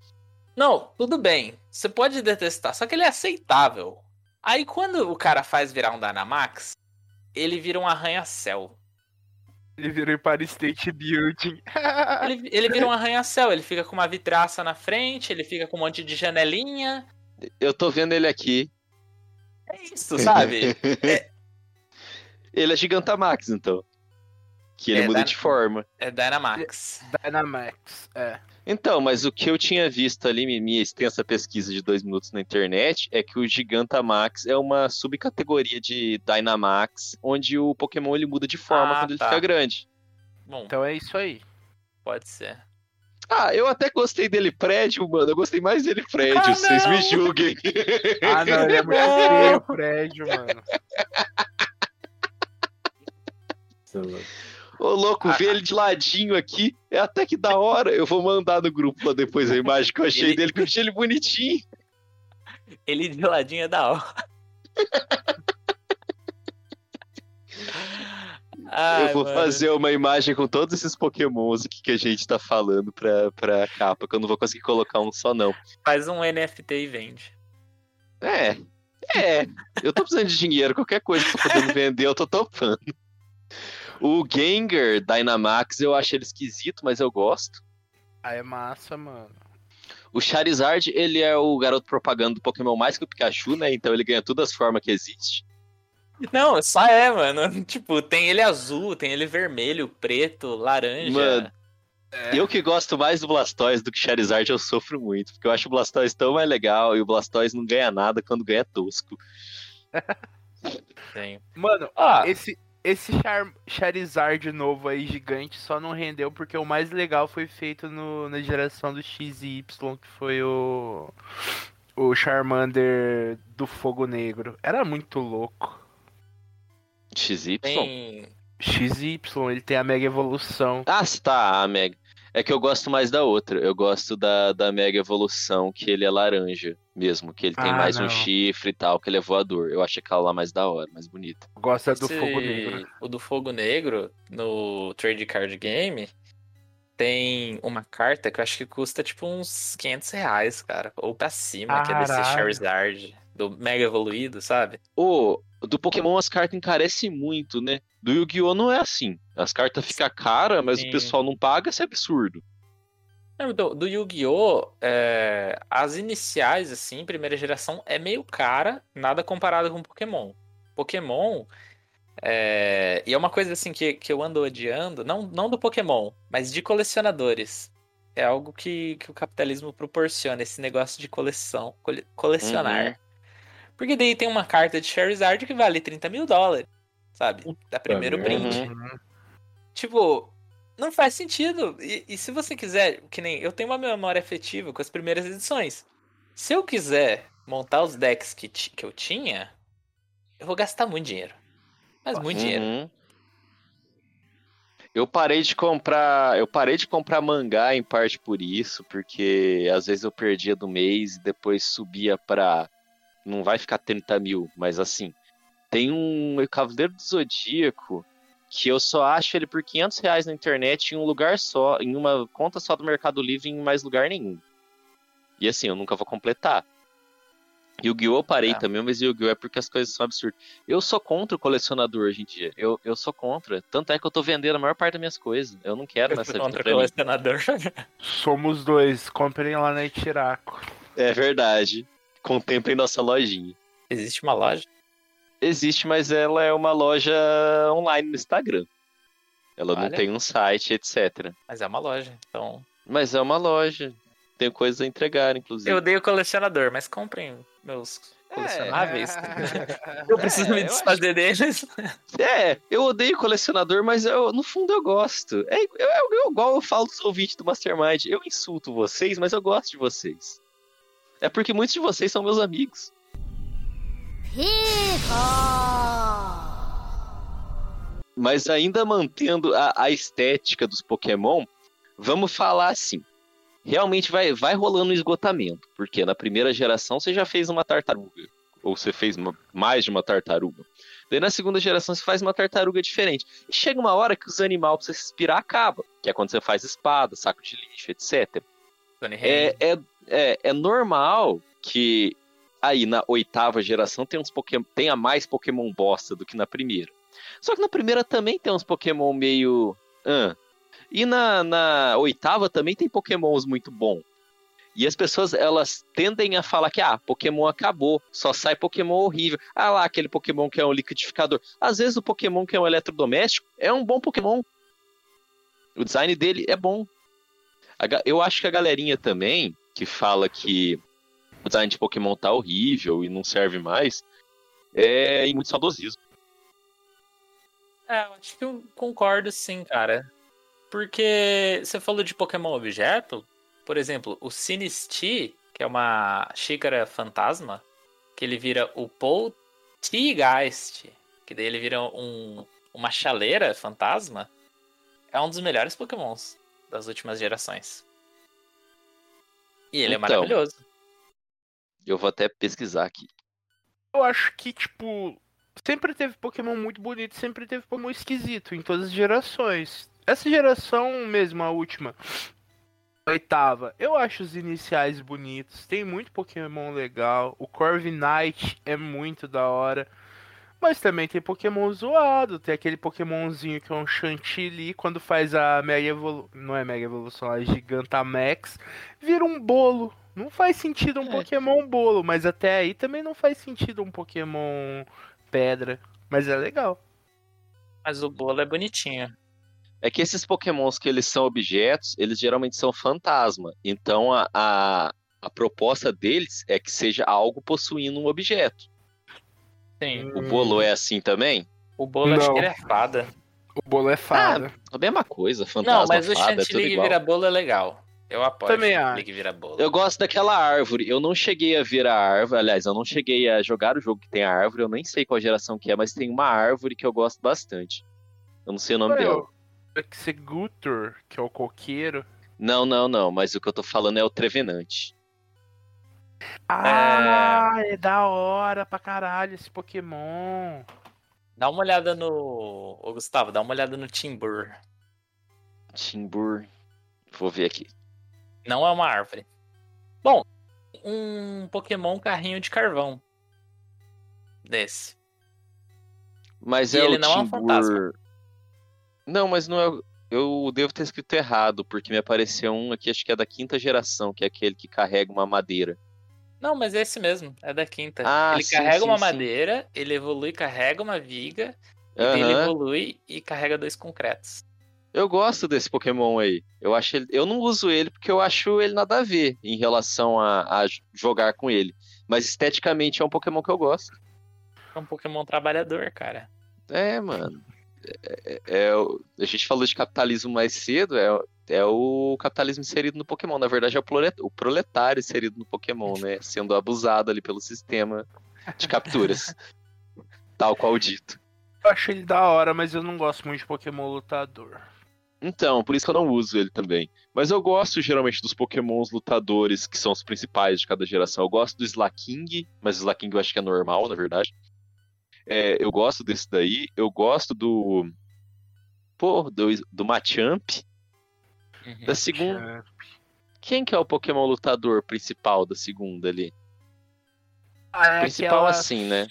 Não, tudo bem. Você pode detestar, só que ele é aceitável. Aí quando o cara faz virar um Dynamax, ele vira um arranha-céu. Ele virou Empire State Building. Ele, ele vira um arranha-céu, ele fica com uma vitraça na frente, ele fica com um monte de janelinha. Eu tô vendo ele aqui. É isso, sabe? Ele é Gigantamax, então. Que ele É, muda de forma. É Dynamax. Dynamax, é. Então, mas o que eu tinha visto ali, mi- minha extensa pesquisa de dois minutos na internet, é que o Gigantamax é uma subcategoria de Dynamax, onde o Pokémon ele muda de forma Ah, quando ele tá. fica grande. Bom, Então é isso aí. pode ser. Ah, eu até gostei dele prédio, mano. Eu gostei mais dele prédio, Ah, vocês me julguem. Ah, não, ele é muito feio o prédio, mano. Ô, louco, Ah, ver ele de ladinho aqui é até que da hora. Eu vou mandar no grupo lá depois a imagem que eu achei Ele- dele, que eu achei ele bonitinho. Ele de ladinho é da hora. Ai, eu vou mano. fazer uma imagem com todos esses pokémons aqui que a gente tá falando pra, pra capa, que eu não vou conseguir colocar um só, não. Faz um NFT e vende. É, é. Eu tô precisando de dinheiro, qualquer coisa que eu tô podendo vender, eu tô topando. O Gengar Dynamax eu acho ele esquisito, mas eu gosto. Ah, é massa, mano. O Charizard, ele é o garoto propaganda do Pokémon mais que o Pikachu, né? Então ele ganha todas as formas que existe. Não, só é, mano. Tipo, tem ele azul, tem ele vermelho, preto, laranja. Mano, É. Eu que gosto mais do Blastoise do que Charizard, eu sofro muito. Porque eu acho o Blastoise tão mais legal e o Blastoise não ganha nada quando ganha tosco. Tem. Mano, Ah, esse, esse Char- Charizard novo aí, gigante, só não rendeu porque o mais legal foi feito no, na geração do X e Y, que foi o. O Charmander do Fogo Negro. Era muito louco. XY? tem. XY, ele tem a Mega Evolução. Ah, tá, a Mega. É que eu gosto mais da outra. Eu gosto da, da Mega Evolução, que ele é laranja mesmo. Que ele tem Ah, mais um não. chifre e tal, que ele é voador. Eu achei aquela lá mais da hora, mais bonita. Gosta do esse- Fogo Negro. O do Fogo Negro, no Trade Card Game, tem uma carta que eu acho que custa tipo uns 500 reais, cara. Ou pra cima, que é desse Caralho. Charizard, do Mega Evoluído, sabe? Ô, do Pokémon as cartas encarecem muito, né? Do Yu-Gi-Oh! não é assim. As cartas ficam caras, mas Sim. o pessoal não paga, isso é absurdo. Do, do Yu-Gi-Oh! é, as iniciais, assim, primeira geração, é meio cara, nada comparado com Pokémon. Pokémon. é, e é uma coisa assim que, que eu ando odiando, não, não do Pokémon, mas de colecionadores. É algo que, que o capitalismo proporciona, esse negócio de coleção, cole- colecionar. Uhum. Porque daí tem uma carta de Charizard que vale 30 mil dólares, sabe? Da primeiro. Uhum. Tipo, não faz sentido. E, e se você quiser, que nem eu tenho uma memória afetiva com as primeiras edições. Se eu quiser montar os decks que, que eu tinha, eu vou gastar muito dinheiro. Mas muito dinheiro. Uhum. Eu parei de comprar, eu parei de comprar mangá em parte por isso, porque às vezes eu perdia do mês e depois subia pra. Não vai ficar 30 mil, mas assim. Tem um Cavaleiro do Zodíaco que eu só acho ele por 500 reais na internet em um lugar só, em uma conta só do Mercado Livre em mais lugar nenhum. E assim, eu nunca vou completar. Yu-Gi-Oh! eu parei É. também, mas Yu-Gi-Oh! é porque as coisas são absurdas. Eu sou contra o colecionador hoje em dia. Eu, eu sou contra. Tanto é que eu tô vendendo a maior parte das minhas coisas. Eu não quero Eu nessa sou vida contra mim. colecionador. Somos dois, comprem lá na Itiraco. É verdade. Contemplem nossa lojinha. Existe uma loja? Existe, mas ela é uma loja online no Instagram. Ela não Olha. tem um site, etc. Mas é uma loja. Então. Mas é uma loja. Tem coisas a entregar, inclusive. Eu odeio colecionador, mas comprem meus colecionáveis. É. Eu preciso É, me eu desfazer deles. É, eu odeio colecionador, mas eu, no fundo eu gosto. É, eu, eu, eu- igual eu falo dos ouvintes do Mastermind. Eu insulto vocês, mas eu gosto de vocês. É porque muitos de vocês são meus amigos. Mas ainda mantendo a, a estética dos Pokémon, vamos falar assim. Realmente vai, vai rolando um esgotamento. Porque na primeira geração você já fez uma tartaruga. Ou você fez uma- mais de uma tartaruga. Daí na segunda geração você faz uma tartaruga diferente. E chega uma hora que os animais pra você se inspirar acaba. Que é quando você faz espada, saco de lixo, etc. Tony É, é, é, é normal que aí na oitava geração uns tenha mais Pokémon bosta do que na primeira. Só que na primeira também tem uns Pokémon meio. E na, na oitava também tem Pokémons muito bons. E as pessoas, elas tendem a falar que, ah, Pokémon acabou, só sai Pokémon horrível. Ah lá, aquele Pokémon que é um liquidificador. Às vezes o Pokémon que é um eletrodoméstico é um bom Pokémon. O design dele é bom. Eu acho que a galerinha também, que fala que o design de Pokémon tá horrível e não serve mais, é em muito saudosismo. É, eu acho que eu concordo sim, cara. Porque você falou de Pokémon objeto, por exemplo, o Sinistee, que é uma xícara fantasma, que ele vira o Polteageist, que daí ele vira um, uma chaleira fantasma, é um dos melhores Pokémons das últimas gerações. E ele Então. é maravilhoso. Eu vou até pesquisar aqui. Eu acho que, tipo, sempre teve Pokémon muito bonito, sempre teve Pokémon esquisito em todas as gerações. Essa geração mesmo, a última, a oitava, eu acho os iniciais bonitos. Tem muito Pokémon legal. O Corviknight é muito da hora. Mas também tem Pokémon zoado. Tem aquele Pokémonzinho que é um Chantilly. Quando faz a Mega Evolução. Não é Mega Evolução, é Gigantamax. Vira um bolo. Não faz sentido um É. Pokémon bolo. Mas até aí também não faz sentido um Pokémon pedra. Mas é legal. Mas o bolo é bonitinho. É que esses pokémons que eles são objetos, eles geralmente são fantasma. Então a, a, a proposta deles é que seja algo possuindo um objeto. Sim. O bolo é assim também? O bolo acho que ele é fada. O bolo é fada. A mesma coisa, fantasma, Não, mas o fada, é Chantilly que igual. vira bolo é legal. Eu apoio Também o Chantilly acho. que vira bolo. Eu gosto daquela árvore. Eu não cheguei a ver a árvore. Aliás, eu não cheguei a jogar o jogo que tem a árvore. Eu nem sei qual geração que é, mas tem uma árvore que eu gosto bastante. Eu não sei o nome Ué, dela. o Executor, que é o coqueiro. Não, não, não. Mas o que eu tô falando é o Trevenante. Ah, é da hora pra caralho esse Pokémon. Dá uma olhada no. Ô, Gustavo, dá uma olhada no Timbur. Timbur. Vou ver aqui. Não é uma árvore. Bom, um Pokémon carrinho de carvão. Desse. Mas E é ele o não é um Timbur. fantasma. Não, mas não é. o- Eu devo ter escrito errado, porque me apareceu um aqui, acho que é da quinta geração, que é aquele que carrega uma madeira. Não, mas é esse mesmo. É da quinta. Ah, ele sim, carrega sim, uma sim. madeira, ele evolui, carrega uma viga, e daí ele evolui e carrega dois concretos. Eu gosto desse Pokémon aí. Eu acho ele... Eu não uso ele porque eu acho ele nada a ver em relação a, a jogar com ele. Mas esteticamente é um Pokémon que eu gosto. É um Pokémon trabalhador, cara. É, mano. É, é- é a gente falou de capitalismo mais cedo, é, é o capitalismo inserido no Pokémon. Na verdade, é o prolet- o proletário inserido no Pokémon, né? Sendo abusado ali pelo sistema de capturas. Tal qual dito. Eu acho ele da hora, mas eu não gosto muito de Pokémon lutador. Então, por isso que eu não uso ele também. Mas eu gosto geralmente dos Pokémons lutadores, que são os principais de cada geração. Eu gosto do Slaking, mas o Slaking eu acho que é normal, na verdade. É, eu gosto desse daí. Eu gosto do. Pô, do, do Machamp. Uhum. Da segunda. Quem que é o Pokémon lutador principal da segunda ali? Ah, é principal aquela- assim, né?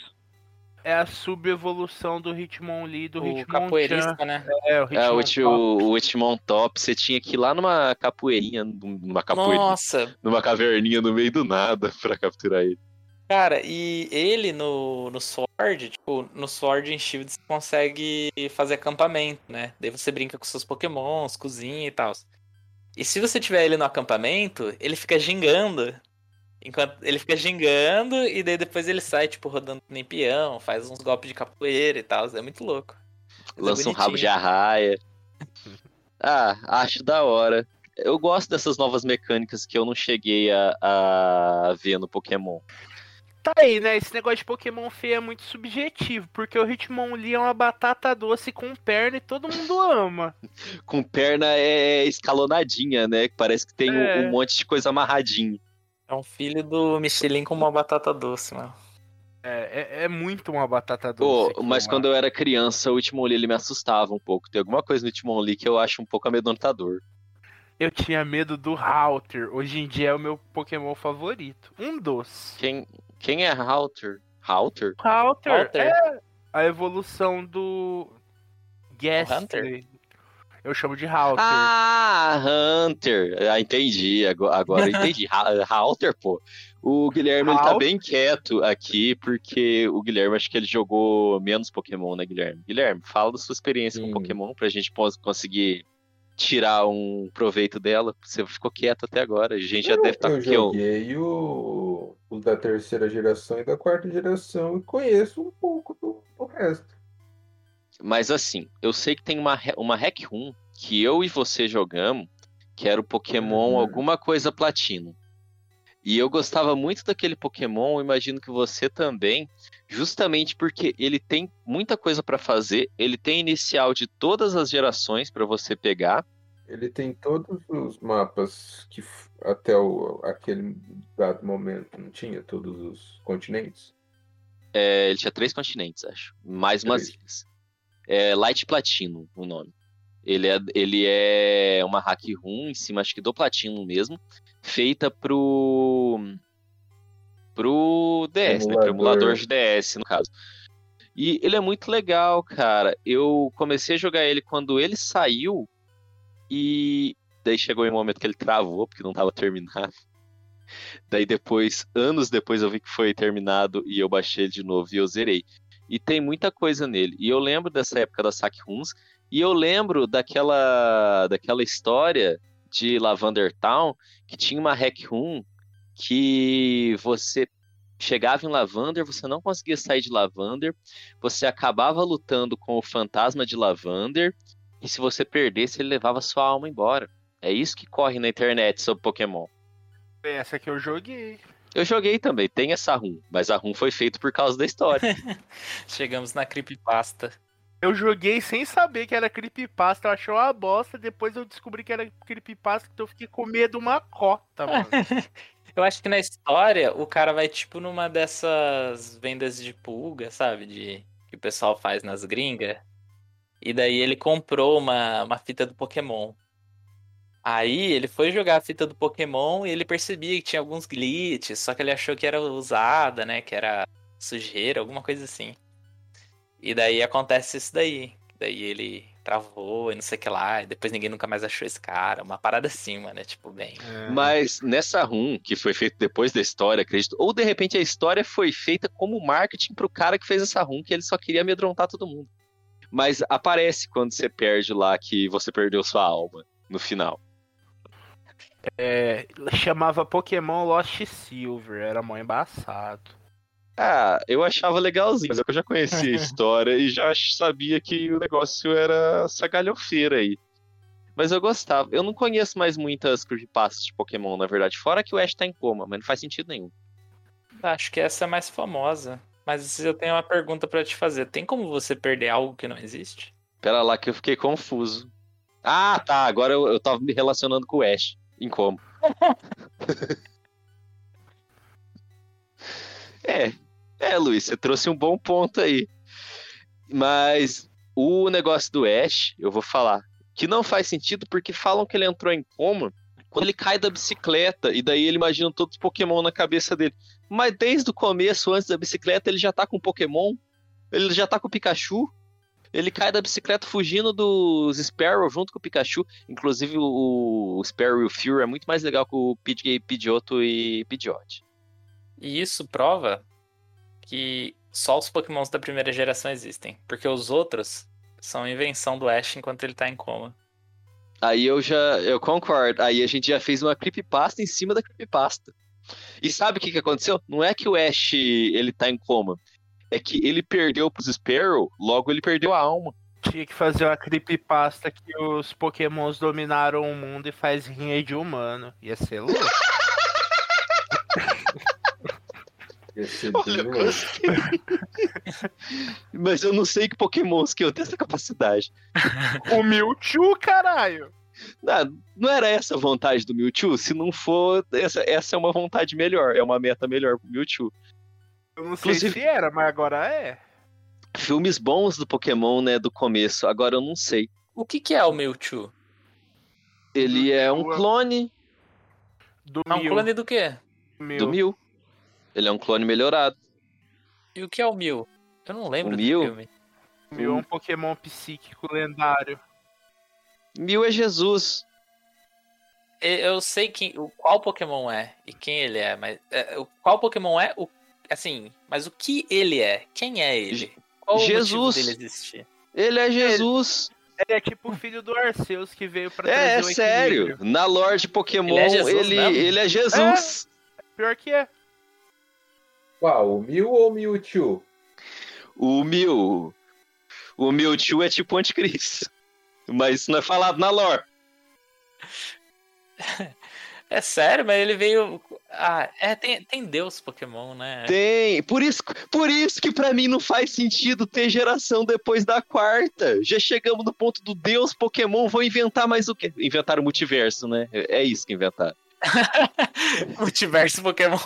É a subevolução do Hitmonlee do O Hitmonchan. capoeirista, né? É, o É. Ti- o, o Hitmon Top, você tinha que ir lá numa capoeirinha, numa capoeirinha, Nossa, numa caverninha no meio do nada pra capturar ele. cara, e ele no, no Sword, tipo, no Sword em Shield você consegue fazer acampamento, né? Daí você brinca com seus Pokémons, cozinha e tal. E se você tiver ele no acampamento, ele fica gingando. Enquanto ele fica gingando e daí depois ele sai, tipo, rodando nem peão, faz uns golpes de capoeira e tal. É muito louco. Mas é Lança um rabo de arraia. Ah, acho da hora. Eu gosto dessas novas mecânicas que eu não cheguei a, a ver no Pokémon. Tá aí, né? Esse negócio de Pokémon feio é muito subjetivo, porque o Hitmonlee é uma batata doce com perna e todo mundo ama. Com perna é escalonadinha, né? Parece que tem um- É. um monte de coisa amarradinho. É um filho do Michelin com uma batata doce, mano. É, é, é muito uma batata Pô, doce. mas quando eu era criança, o Hitmonlee ele me assustava um pouco. Tem alguma coisa no Hitmonlee que eu acho um pouco amedrontador. eu tinha medo do Halter. Hoje em dia é o meu Pokémon favorito. Um doce. Quem, quem é Halter? Halter? Halter, Halter. é a evolução do Gastly. Hunter? Eu chamo de Halter. Ah, Hunter. Ah, entendi. Agora, agora eu entendi. Ha- Halter, pô. O Guilherme ele tá bem quieto aqui, porque o Guilherme acho que ele jogou menos Pokémon, né, Guilherme? Guilherme, fala da sua experiência Sim. com Pokémon pra gente conseguir tirar um proveito dela. Você ficou quieto até agora. A gente já Eu, deve estar eu com? Um- joguei o, o da terceira geração e da quarta geração e conheço um pouco do, do resto. Mas assim, eu sei que tem uma, uma hack room que eu e você jogamos, que era o Pokémon Uhum. alguma coisa platino. E eu gostava muito daquele Pokémon, imagino que você também, justamente porque ele tem muita coisa pra fazer, ele tem inicial de todas as gerações pra você pegar. Ele tem todos os mapas que até o, aquele dado momento não tinha todos os continentes. É, ele tinha três continentes, acho. Mais umas ilhas. É Light Platino o nome. Ele é, ele é uma hack room em cima, acho que do Platino mesmo, feita pro. pro DS, né? Pro Emulador. emulador de DS, no caso. E ele é muito legal, cara. Eu comecei a jogar ele quando ele saiu e daí chegou em um momento que ele travou, porque não tava terminado. Daí depois, anos depois, eu vi que foi terminado e eu baixei ele de novo e eu zerei. E tem muita coisa nele. E eu lembro dessa época das hack rooms. E eu lembro daquela, daquela história de Lavender Town que tinha uma hack room que você chegava em Lavander, você não conseguia sair de Lavander, você acabava lutando com o fantasma de Lavander, e se você perdesse, ele levava sua alma embora. É isso que corre na internet sobre Pokémon. Essa que eu joguei. Eu joguei também, tem essa room, mas a room foi feita por causa da história. Chegamos na creepypasta. Eu joguei sem saber que era creepypasta, eu achei uma bosta, depois eu descobri que era creepypasta, então eu fiquei com medo uma cota, mano. Eu acho que na história o cara vai tipo numa dessas vendas de pulga, sabe? De que o pessoal faz nas gringas. E daí ele comprou uma, uma fita do Pokémon. Aí ele foi jogar a fita do Pokémon e ele percebia que tinha alguns glitches, só que ele achou que era usada, né? Que era sujeira, alguma coisa assim. E daí acontece isso daí. Daí ele travou e não sei o que lá, e depois ninguém nunca mais achou esse cara. Uma parada assim, mano, é tipo bem. Mas nessa room, que foi feita depois da história, acredito, ou de repente a história foi feita como marketing pro cara que fez essa room, que ele só queria amedrontar todo mundo. Mas aparece quando você perde lá que você perdeu sua alma no final. É, chamava Pokémon Lost Silver, era mó embaçado. Ah, eu achava legalzinho, mas é eu já conhecia a história e já sabia que o negócio era essa galhofeira aí. Mas eu gostava. Eu não conheço mais muitas creepypastas de Pokémon, na verdade. Fora que o Ash tá em coma, mas não faz sentido nenhum. Acho que essa é mais famosa. Mas eu tenho uma pergunta pra te fazer. Tem como você perder algo que não existe? Pera lá que eu fiquei confuso. Ah, tá. Agora eu, eu tava me relacionando com o Ash. Em coma. é. É, Luiz, você trouxe um bom ponto aí. Mas o negócio do Ash, eu vou falar, que não faz sentido porque falam que ele entrou em coma quando ele cai da bicicleta e daí ele imagina todos os Pokémon na cabeça dele. Mas desde o começo, antes da bicicleta, ele já tá com Pokémon. Ele já tá com o Pikachu. Ele cai da bicicleta fugindo dos Sparrow junto com o Pikachu. Inclusive o, Sparrow e o Fury é muito mais legal que o Pidgey, Pidgeotto e Pidgeot. E isso prova que só os Pokémons da primeira geração existem. Porque os outros são invenção do Ash enquanto ele tá em coma. Aí eu já, eu concordo. Aí a gente já fez uma creepypasta em cima da creepypasta. E sabe o que, que aconteceu? Não é que o Ash ele tá em coma. É que ele perdeu pros Sparrow, logo ele perdeu a alma. Tinha que fazer uma creepypasta que os Pokémons dominaram o mundo e faz rinha de humano. Ia ser louco. Ia ser Olha, eu. Mas eu não sei que Pokémons que eu tenho essa capacidade. o Mewtwo, caralho! Não, não era essa a vontade do Mewtwo? Se não for, essa, essa é uma vontade melhor, é uma meta melhor pro Mewtwo. Eu não sei Inclusive- se era, mas agora é. Filmes bons do Pokémon, né, do começo, agora eu não sei. O que, que é o Mewtwo? Ele é um Mewtwo é- clone Do É um Mew. clone do quê? Mew. do Mew. Ele é um clone melhorado. E o que é o Mew? Eu não lembro O do Mew? filme. Mew é um Pokémon psíquico lendário. Mew é Jesus. Eu sei quem, o, qual Pokémon é e quem ele é, mas é, o, qual Pokémon é, o, assim, mas o que ele é? Quem é ele? Qual o Jesus. motivo dele existir? Ele é Jesus. Ele é tipo o filho do Arceus que veio pra É, é o sério. Na lore de Pokémon, Ele é Jesus ele, ele é Jesus. Pior que é. Qual? O Mew ou o Mewtwo? O Mew. O Mewtwo é tipo o anticristo. Mas isso não é falado na lore. É sério, mas ele veio. Ah, é, tem, tem Deus Pokémon, né? Tem. Por isso, por isso que pra mim não faz sentido ter geração depois da quarta. Já chegamos no ponto do Deus Pokémon, vou inventar mais o quê? Inventaram o multiverso, né? É é isso que inventaram. Multiverso Pokémon.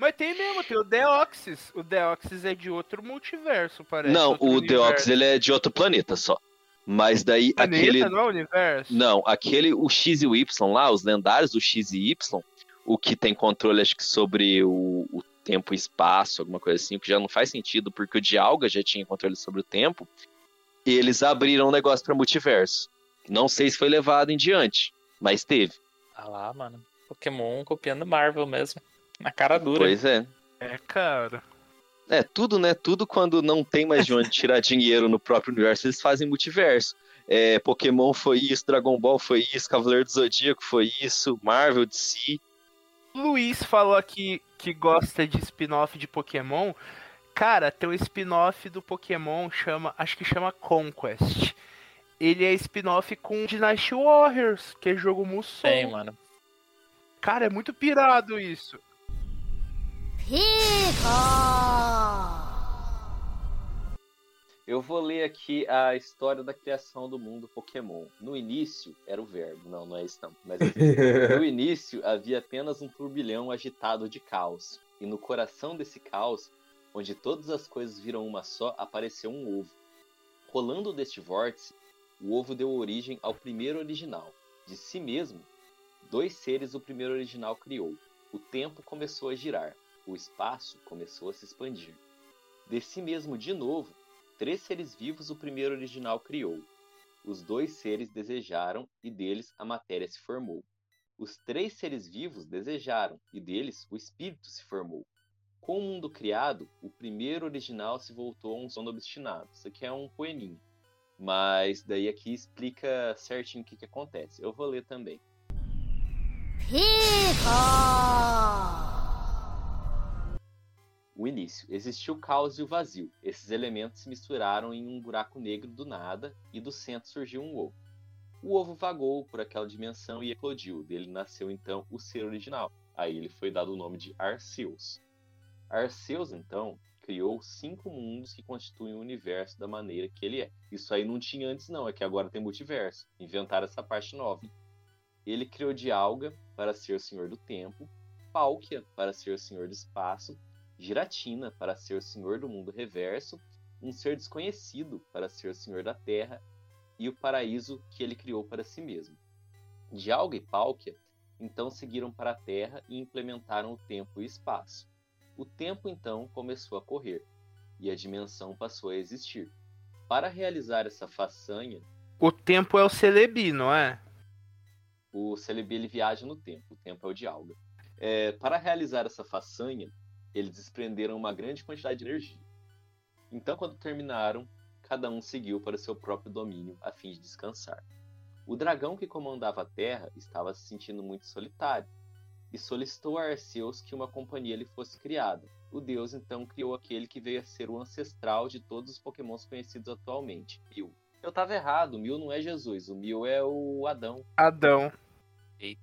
Mas tem mesmo, tem o Deoxys. O Deoxys é de outro multiverso, parece. não, o universo. Deoxys ele é de outro planeta só. Mas daí Planeta, aquele. não é universo? Não, aquele, o X e o Y lá, os lendários do X e Y, o que tem controle, acho que sobre o, o tempo e espaço, alguma coisa assim, o que já não faz sentido, porque o Dialga já tinha controle sobre o tempo, eles abriram um negócio pra multiverso. Não sei se foi levado em diante, mas teve. Ah lá, mano. Pokémon copiando Marvel mesmo. Na cara dura. Pois é. É, cara. É, tudo, né? Tudo quando não tem mais de onde tirar dinheiro no próprio universo, eles fazem multiverso. É, Pokémon foi isso, Dragon Ball foi isso, Cavaleiro do Zodíaco foi isso, Marvel, DC. Luiz falou aqui que gosta de spin-off de Pokémon. Cara, tem um spin-off do Pokémon, chama, acho que chama Conquest. Ele é spin-off com Dynasty Warriors, que é jogo Musou. Tem, mano. Cara, é muito pirado isso. Eu vou ler aqui a história da criação do mundo Pokémon. No início, era o verbo. Não, não é isso não. Mas no início havia apenas um turbilhão agitado de caos. E no coração desse caos, onde todas as coisas viram uma só, apareceu um ovo. Rolando deste vórtice, o ovo deu origem ao primeiro original. De si mesmo, dois seres o primeiro original criou. O tempo começou a girar. O espaço começou a se expandir. De si mesmo de novo, três seres vivos o primeiro original criou. Os dois seres desejaram e deles a matéria se formou. Os três seres vivos desejaram e deles o espírito se formou. Com o mundo criado, o primeiro original se voltou a um sono obstinado. Isso aqui é um poeminha. Mas daí aqui explica certinho o que, que acontece. Eu vou ler também. O início. Existiu o caos e o vazio. Esses elementos se misturaram em um buraco negro do nada e do centro surgiu um ovo. O ovo vagou por aquela dimensão e eclodiu. Dele nasceu então o ser original. Aí ele foi dado o nome de Arceus. Arceus, então, criou cinco mundos que constituem o universo da maneira que ele é. Isso aí não tinha antes, não, é que agora tem multiverso. Inventaram essa parte nova. Ele criou Dialga para ser o senhor do tempo, Palkia para ser o senhor do espaço, Giratina para ser o senhor do mundo reverso, um ser desconhecido para ser o senhor da terra e o paraíso que ele criou para si mesmo. Dialga e Palkia então seguiram para a terra e implementaram o tempo e o espaço. O tempo então começou a correr e a dimensão passou a existir. Para realizar essa façanha, O tempo é o Celebi, não é? o Celebi ele viaja no tempo, o tempo é o Dialga. É, para realizar essa façanha, eles desprenderam uma grande quantidade de energia. Então, quando terminaram, cada um seguiu para seu próprio domínio a fim de descansar. O dragão que comandava a Terra estava se sentindo muito solitário e solicitou a Arceus que uma companhia lhe fosse criada. O deus então criou aquele que veio a ser o ancestral de todos os pokémons conhecidos atualmente, Mil. Eu tava errado, o Mil não é Jesus, o Mil é o Adão. Adão.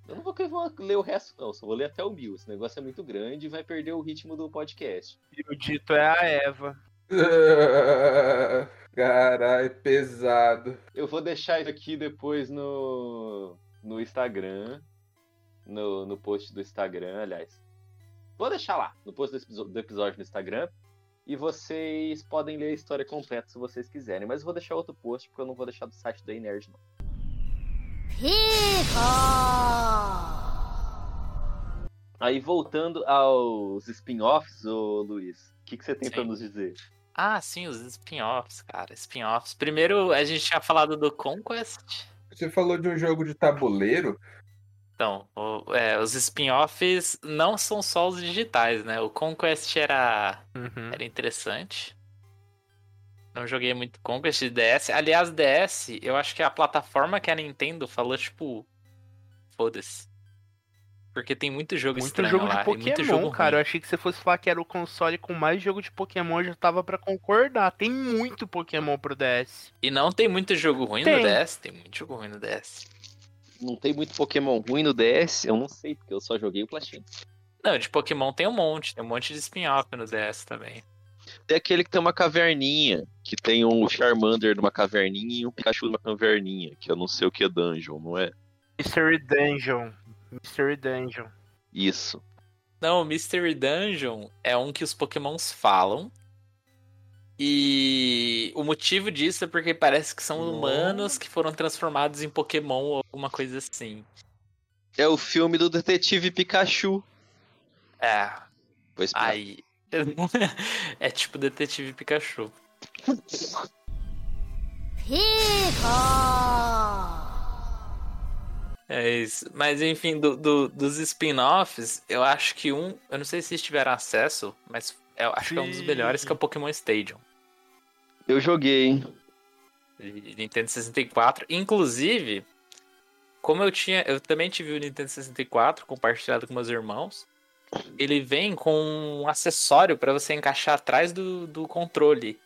Eu não vou, vou ler o resto, não, só vou ler até o Mil. Esse negócio é muito grande e vai perder o ritmo do podcast. E o dito é a Eva. Caralho, pesado. Eu vou deixar isso aqui depois no, no Instagram. No, no post do Instagram, aliás. Vou deixar lá, no post do episódio no Instagram. E vocês podem ler a história completa se vocês quiserem. Mas eu vou deixar outro post, porque eu não vou deixar do site da Nerd, não. Aí voltando aos spin-offs, ô Luiz, o que, que você tem pra Sim. nos dizer? Ah, sim, os spin-offs, cara. Spin-offs. Primeiro, a gente tinha falado do Conquest. Você falou de um jogo de tabuleiro? Então, o- é, os spin-offs não são só os digitais, né? O Conquest era, Uhum. era interessante. Não joguei muito Conquest de DS. Aliás, DS, eu acho que a plataforma que a Nintendo falou, tipo. Foda-se. Porque tem muito jogo Muito estranho jogo lá. de e muito Pokémon, jogo cara. Eu ruim. achei que você fosse falar que era o console com mais jogo de Pokémon, eu já tava pra concordar. Tem muito Pokémon pro DS. E não tem muito jogo ruim Tem. no DS? Tem muito jogo ruim no DS. Não tem muito Pokémon ruim no DS? Eu não sei, porque eu só joguei o Platinum. Não, de Pokémon tem um monte. Tem um monte de spin-off no DS também. Tem aquele que tem uma caverninha, que tem um Charmander numa caverninha e um Pikachu numa caverninha, que eu não sei o que é dungeon, não é? Mystery Dungeon. Mystery Dungeon. Isso. Não, o Mystery Dungeon é um que os Pokémons falam. E o motivo disso é porque parece que são humanos que foram transformados em Pokémon ou alguma coisa assim. É o filme do Detetive Pikachu. É, Pois aí. é tipo Detetive Pikachu. É isso. Mas enfim, do, do- dos spin-offs, eu acho que um. Eu não sei se tiveram acesso, mas eu acho que é um dos Sim. melhores que é o Pokémon Stadium. eu joguei. de Nintendo 64. Inclusive, como eu tinha. Eu também tive o Nintendo 64 compartilhado com meus irmãos. Ele vem com um acessório para você encaixar atrás do, do controle.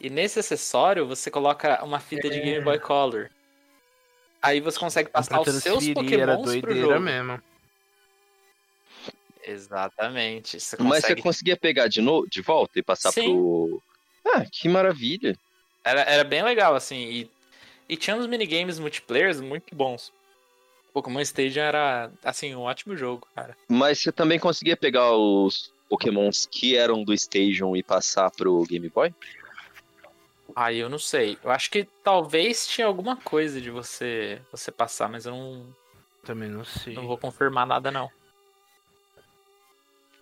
E nesse acessório você coloca uma fita de Game Boy Color. Aí você consegue passar Pra os seus Pokémons pro jogo. mesmo. Exatamente. Você Mas você consegue... conseguia pegar de novo, de volta e passar Sim. pro. Ah, que maravilha. Era, era bem legal, assim. E, e tinha uns minigames multiplayers muito bons. Pokémon Stadium era, assim, um ótimo jogo, cara. Mas você também conseguia pegar os Pokémons que eram do Station e passar pro Game Boy? Aí eu não sei. Eu acho que talvez tinha alguma coisa de você você passar, mas eu não, Também não sei. não vou confirmar nada, não.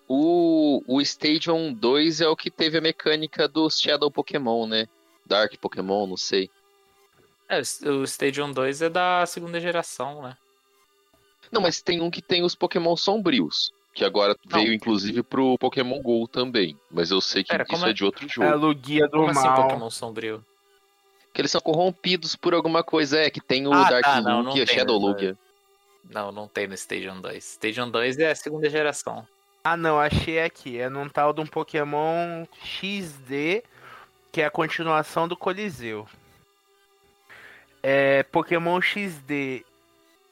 O, o Stadium 2 é o que teve a mecânica do Shadow Pokémon, né? Dark Pokémon, não sei. É, o o Stadium 2 é da segunda geração, né? Não, mas tem um que tem os Pokémon sombrios. Que agora Não. veio, inclusive, pro Pokémon GO também. Mas eu sei que Pera, isso é... é? de outro É jogo. a Lugia do Como assim mal. Pokémon Sombrio? Que eles são corrompidos por alguma coisa. É, que tem o Ah, Dark tá, não, não Lugia, tem, Shadow né? Lugia. Não, não tem no Stadium 2. Stadium 2 é a segunda geração. Ah, não, achei aqui. É num tal de um Pokémon XD, que é a continuação do Coliseu. É Pokémon XD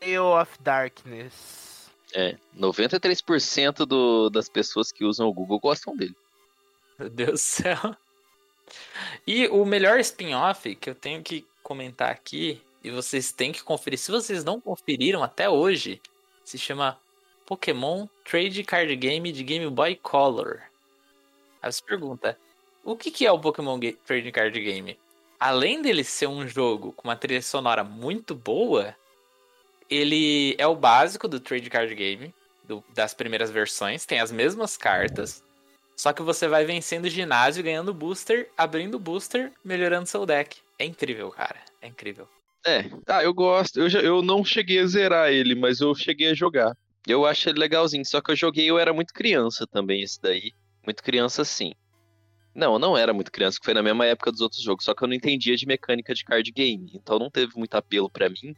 Tale of Darkness. É, 93% do, das pessoas que usam o Google gostam dele. Meu Deus do céu. E o melhor spin-off que eu tenho que comentar aqui, e vocês têm que conferir, se vocês não conferiram até hoje, se chama Pokémon Trade Card Game de Game Boy Color. Aí você pergunta, o que, que é o Pokémon Ga- Trade Card Game? Além dele ser um jogo com uma trilha sonora muito boa, ele é o básico do Trade Card Game, do- das primeiras versões, tem as mesmas cartas, só que você vai vencendo ginásio, ganhando booster, abrindo booster, melhorando seu deck. É incrível, cara. É incrível. É, ah, eu gosto. Eu, já, eu não cheguei a zerar ele, mas eu cheguei a jogar. Eu acho ele legalzinho, só que eu joguei, eu era muito criança também, esse daí. Muito criança, sim. Não, eu não era muito criança, que foi na mesma época dos outros jogos, só que eu não entendia de mecânica de card game. Então não teve muito apelo pra mim,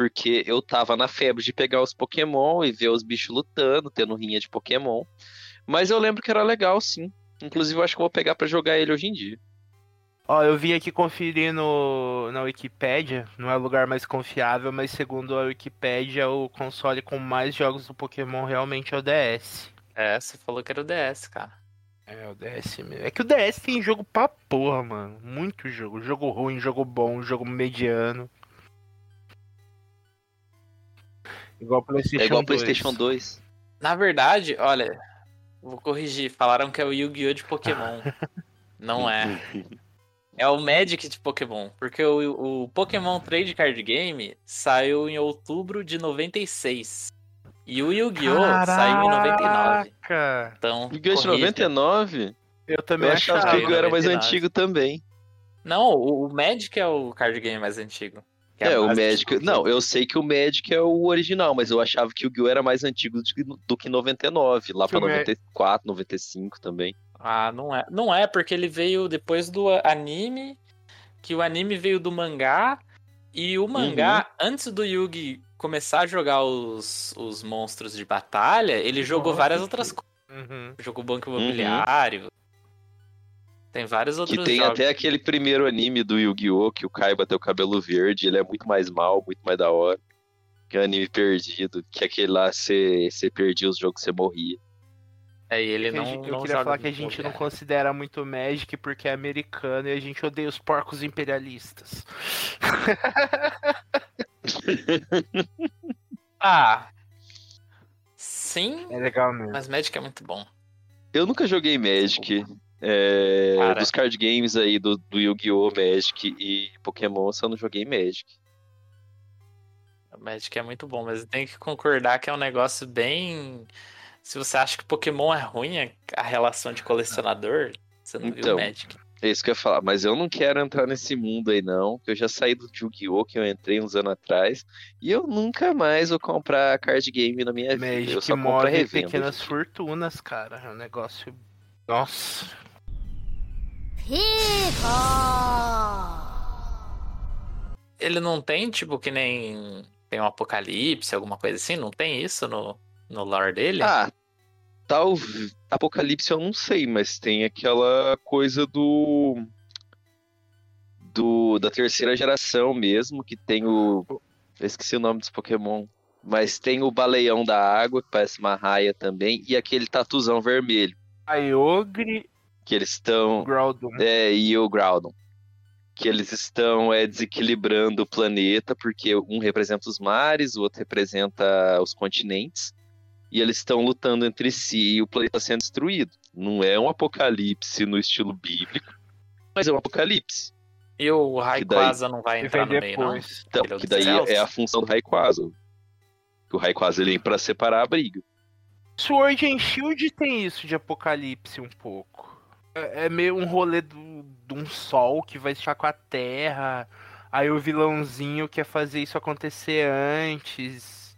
porque eu tava na febre de pegar os Pokémon e ver os bichos lutando, tendo rinha de Pokémon. Mas eu lembro que era legal, sim. Inclusive, eu acho que eu vou pegar pra jogar ele hoje em dia. Ó, eu vim aqui conferir no, na Wikipédia, não é o lugar mais confiável, mas segundo a Wikipédia, o console com mais jogos do Pokémon realmente é o DS. É, você falou que era o DS, cara. É, o DS mesmo. É que o DS tem jogo pra porra, mano. Muito jogo. Jogo ruim, jogo bom, jogo mediano. Igual o PlayStation É igual 2. PlayStation 2. Na verdade, olha, vou corrigir. Falaram que é o Yu-Gi-Oh! de Pokémon. Não é. É o Magic de Pokémon. Porque o, o Pokémon Trade Card Game saiu em outubro de 96. E o Yu-Gi-Oh! saiu em 99. Caraca! Então, Yu-Gi-Oh! de corrija. 99? Eu também Eu achava que o Yu-Gi-Oh! era mais 99. antigo também. Não, o, o Magic é o card game mais antigo. Que É, a o Magic. tudo. Não, eu sei que o Magic é o original, mas eu achava que o Yu-Gi-Oh! era mais antigo do que, do que 99, lá Que pra o Ma- 94, 95 também. Ah, não é. Não é, porque ele veio depois do anime, que o anime veio do mangá, e o mangá, antes do Yugi começar a jogar os, os monstros de batalha, ele jogou Nossa, várias que- outras coisas. Uhum. Jogou Banco Imobiliário. Tem vários outros Que tem jogos. até aquele primeiro anime do Yu-Gi-Oh! que o Kaiba tem o cabelo verde, ele é muito mais mal, muito mais da hora. Que é um anime perdido, que aquele lá você você perdia os jogos, você morria. É, e ele não, eu não queria joga falar que a gente não Imobiliário. considera muito Magic porque é americano e a gente odeia os porcos imperialistas. Ah. Sim, É legal mesmo. mas Magic é muito bom. Eu nunca joguei Magic. É, dos card games aí do, do Yu-Gi-Oh! Magic e Pokémon, eu só não joguei Magic. Magic é muito bom, mas tem que concordar que é um negócio bem. Se você acha que Pokémon é ruim, a- relação de colecionador, você não Então. viu Magic. É isso que eu ia falar, mas eu não quero entrar nesse mundo aí não, que eu já saí do Yu-Gi-Oh! que eu entrei uns anos atrás, e eu nunca mais vou comprar card game na minha vida. eu Magic só compro move revenda. pequenas fortunas, cara. É um negócio. Nossa. Ele não tem, tipo, que nem. Tem um apocalipse, alguma coisa assim? Não tem isso no, no lore dele? Ah, tal Apocalipse eu não sei, mas tem aquela coisa do do da terceira geração mesmo, que tem o eu esqueci o nome dos Pokémon, mas tem o Baleão da Água, que parece uma raia também, e aquele tatuzão vermelho, Kyogre, que eles estão é, e o Groudon. Que eles estão é, desequilibrando o planeta, porque um representa os mares, o outro representa os continentes, e eles estão lutando entre si e o planeta está sendo destruído. Não é um apocalipse no estilo bíblico, mas é um apocalipse. E o Rayquaza não vai entrar no meio, não? Então, é que daí céus? é a função do Rayquaza. Que o Rayquaza ele vem para separar a briga. Sword and Shield tem isso de apocalipse um pouco. É, é meio um rolê do, de um sol que vai estar com a terra. Aí o vilãozinho quer fazer isso acontecer antes.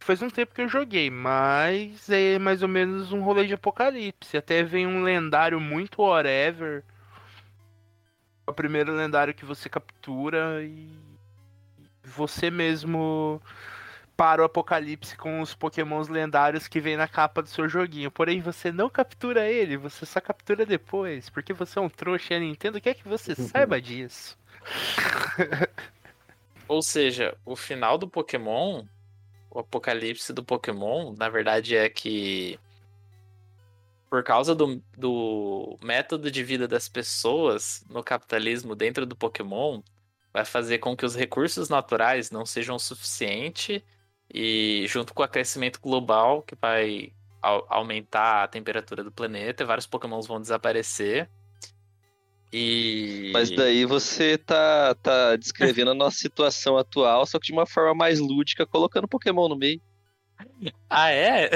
Faz um tempo que eu joguei, mas é mais ou menos um rolê de apocalipse. Até vem um lendário muito whatever. É o primeiro lendário que você captura e você mesmo para o apocalipse com os pokémons lendários que vem na capa do seu joguinho. Porém, você não captura ele, você só captura depois, porque você é um trouxa e a Nintendo quer que você saiba disso. Ou seja, o final do Pokémon, o apocalipse do Pokémon, na verdade é que por causa do, do método de vida das pessoas no capitalismo dentro do Pokémon, vai fazer com que os recursos naturais não sejam o suficiente e junto com o aquecimento global, que vai au- aumentar a temperatura do planeta, vários Pokémons vão desaparecer. E Mas daí você tá, tá descrevendo a nossa situação atual, só que de uma forma mais lúdica, colocando Pokémon no meio. Ah, é?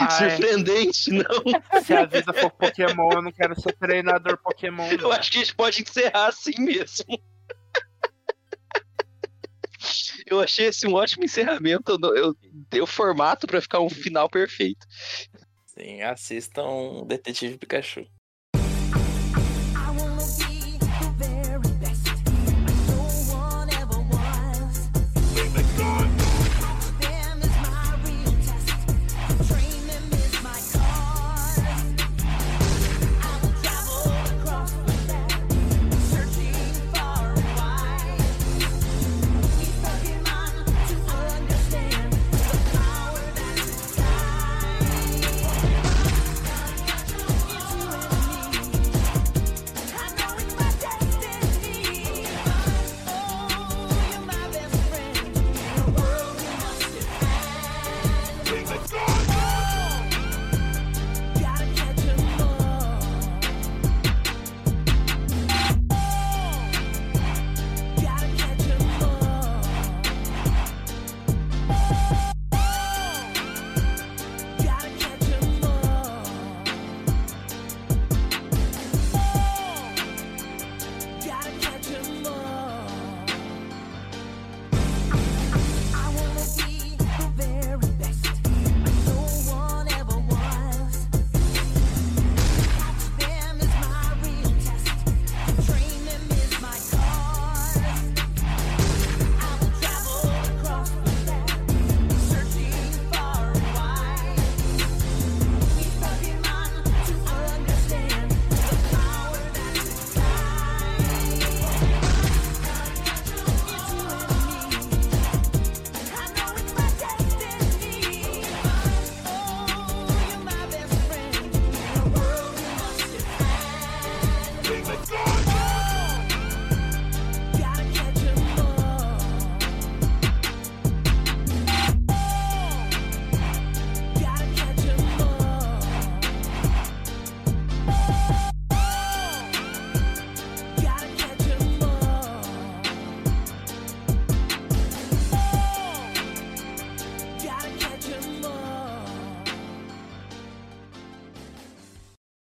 Ai, Surpreendente, não? se a vida for Pokémon, eu não quero ser treinador Pokémon. Eu não. acho que a gente pode encerrar assim mesmo. Eu achei esse um ótimo encerramento. Eu, eu dei o formato pra ficar um final perfeito. Sim, assistam Detetive Pikachu.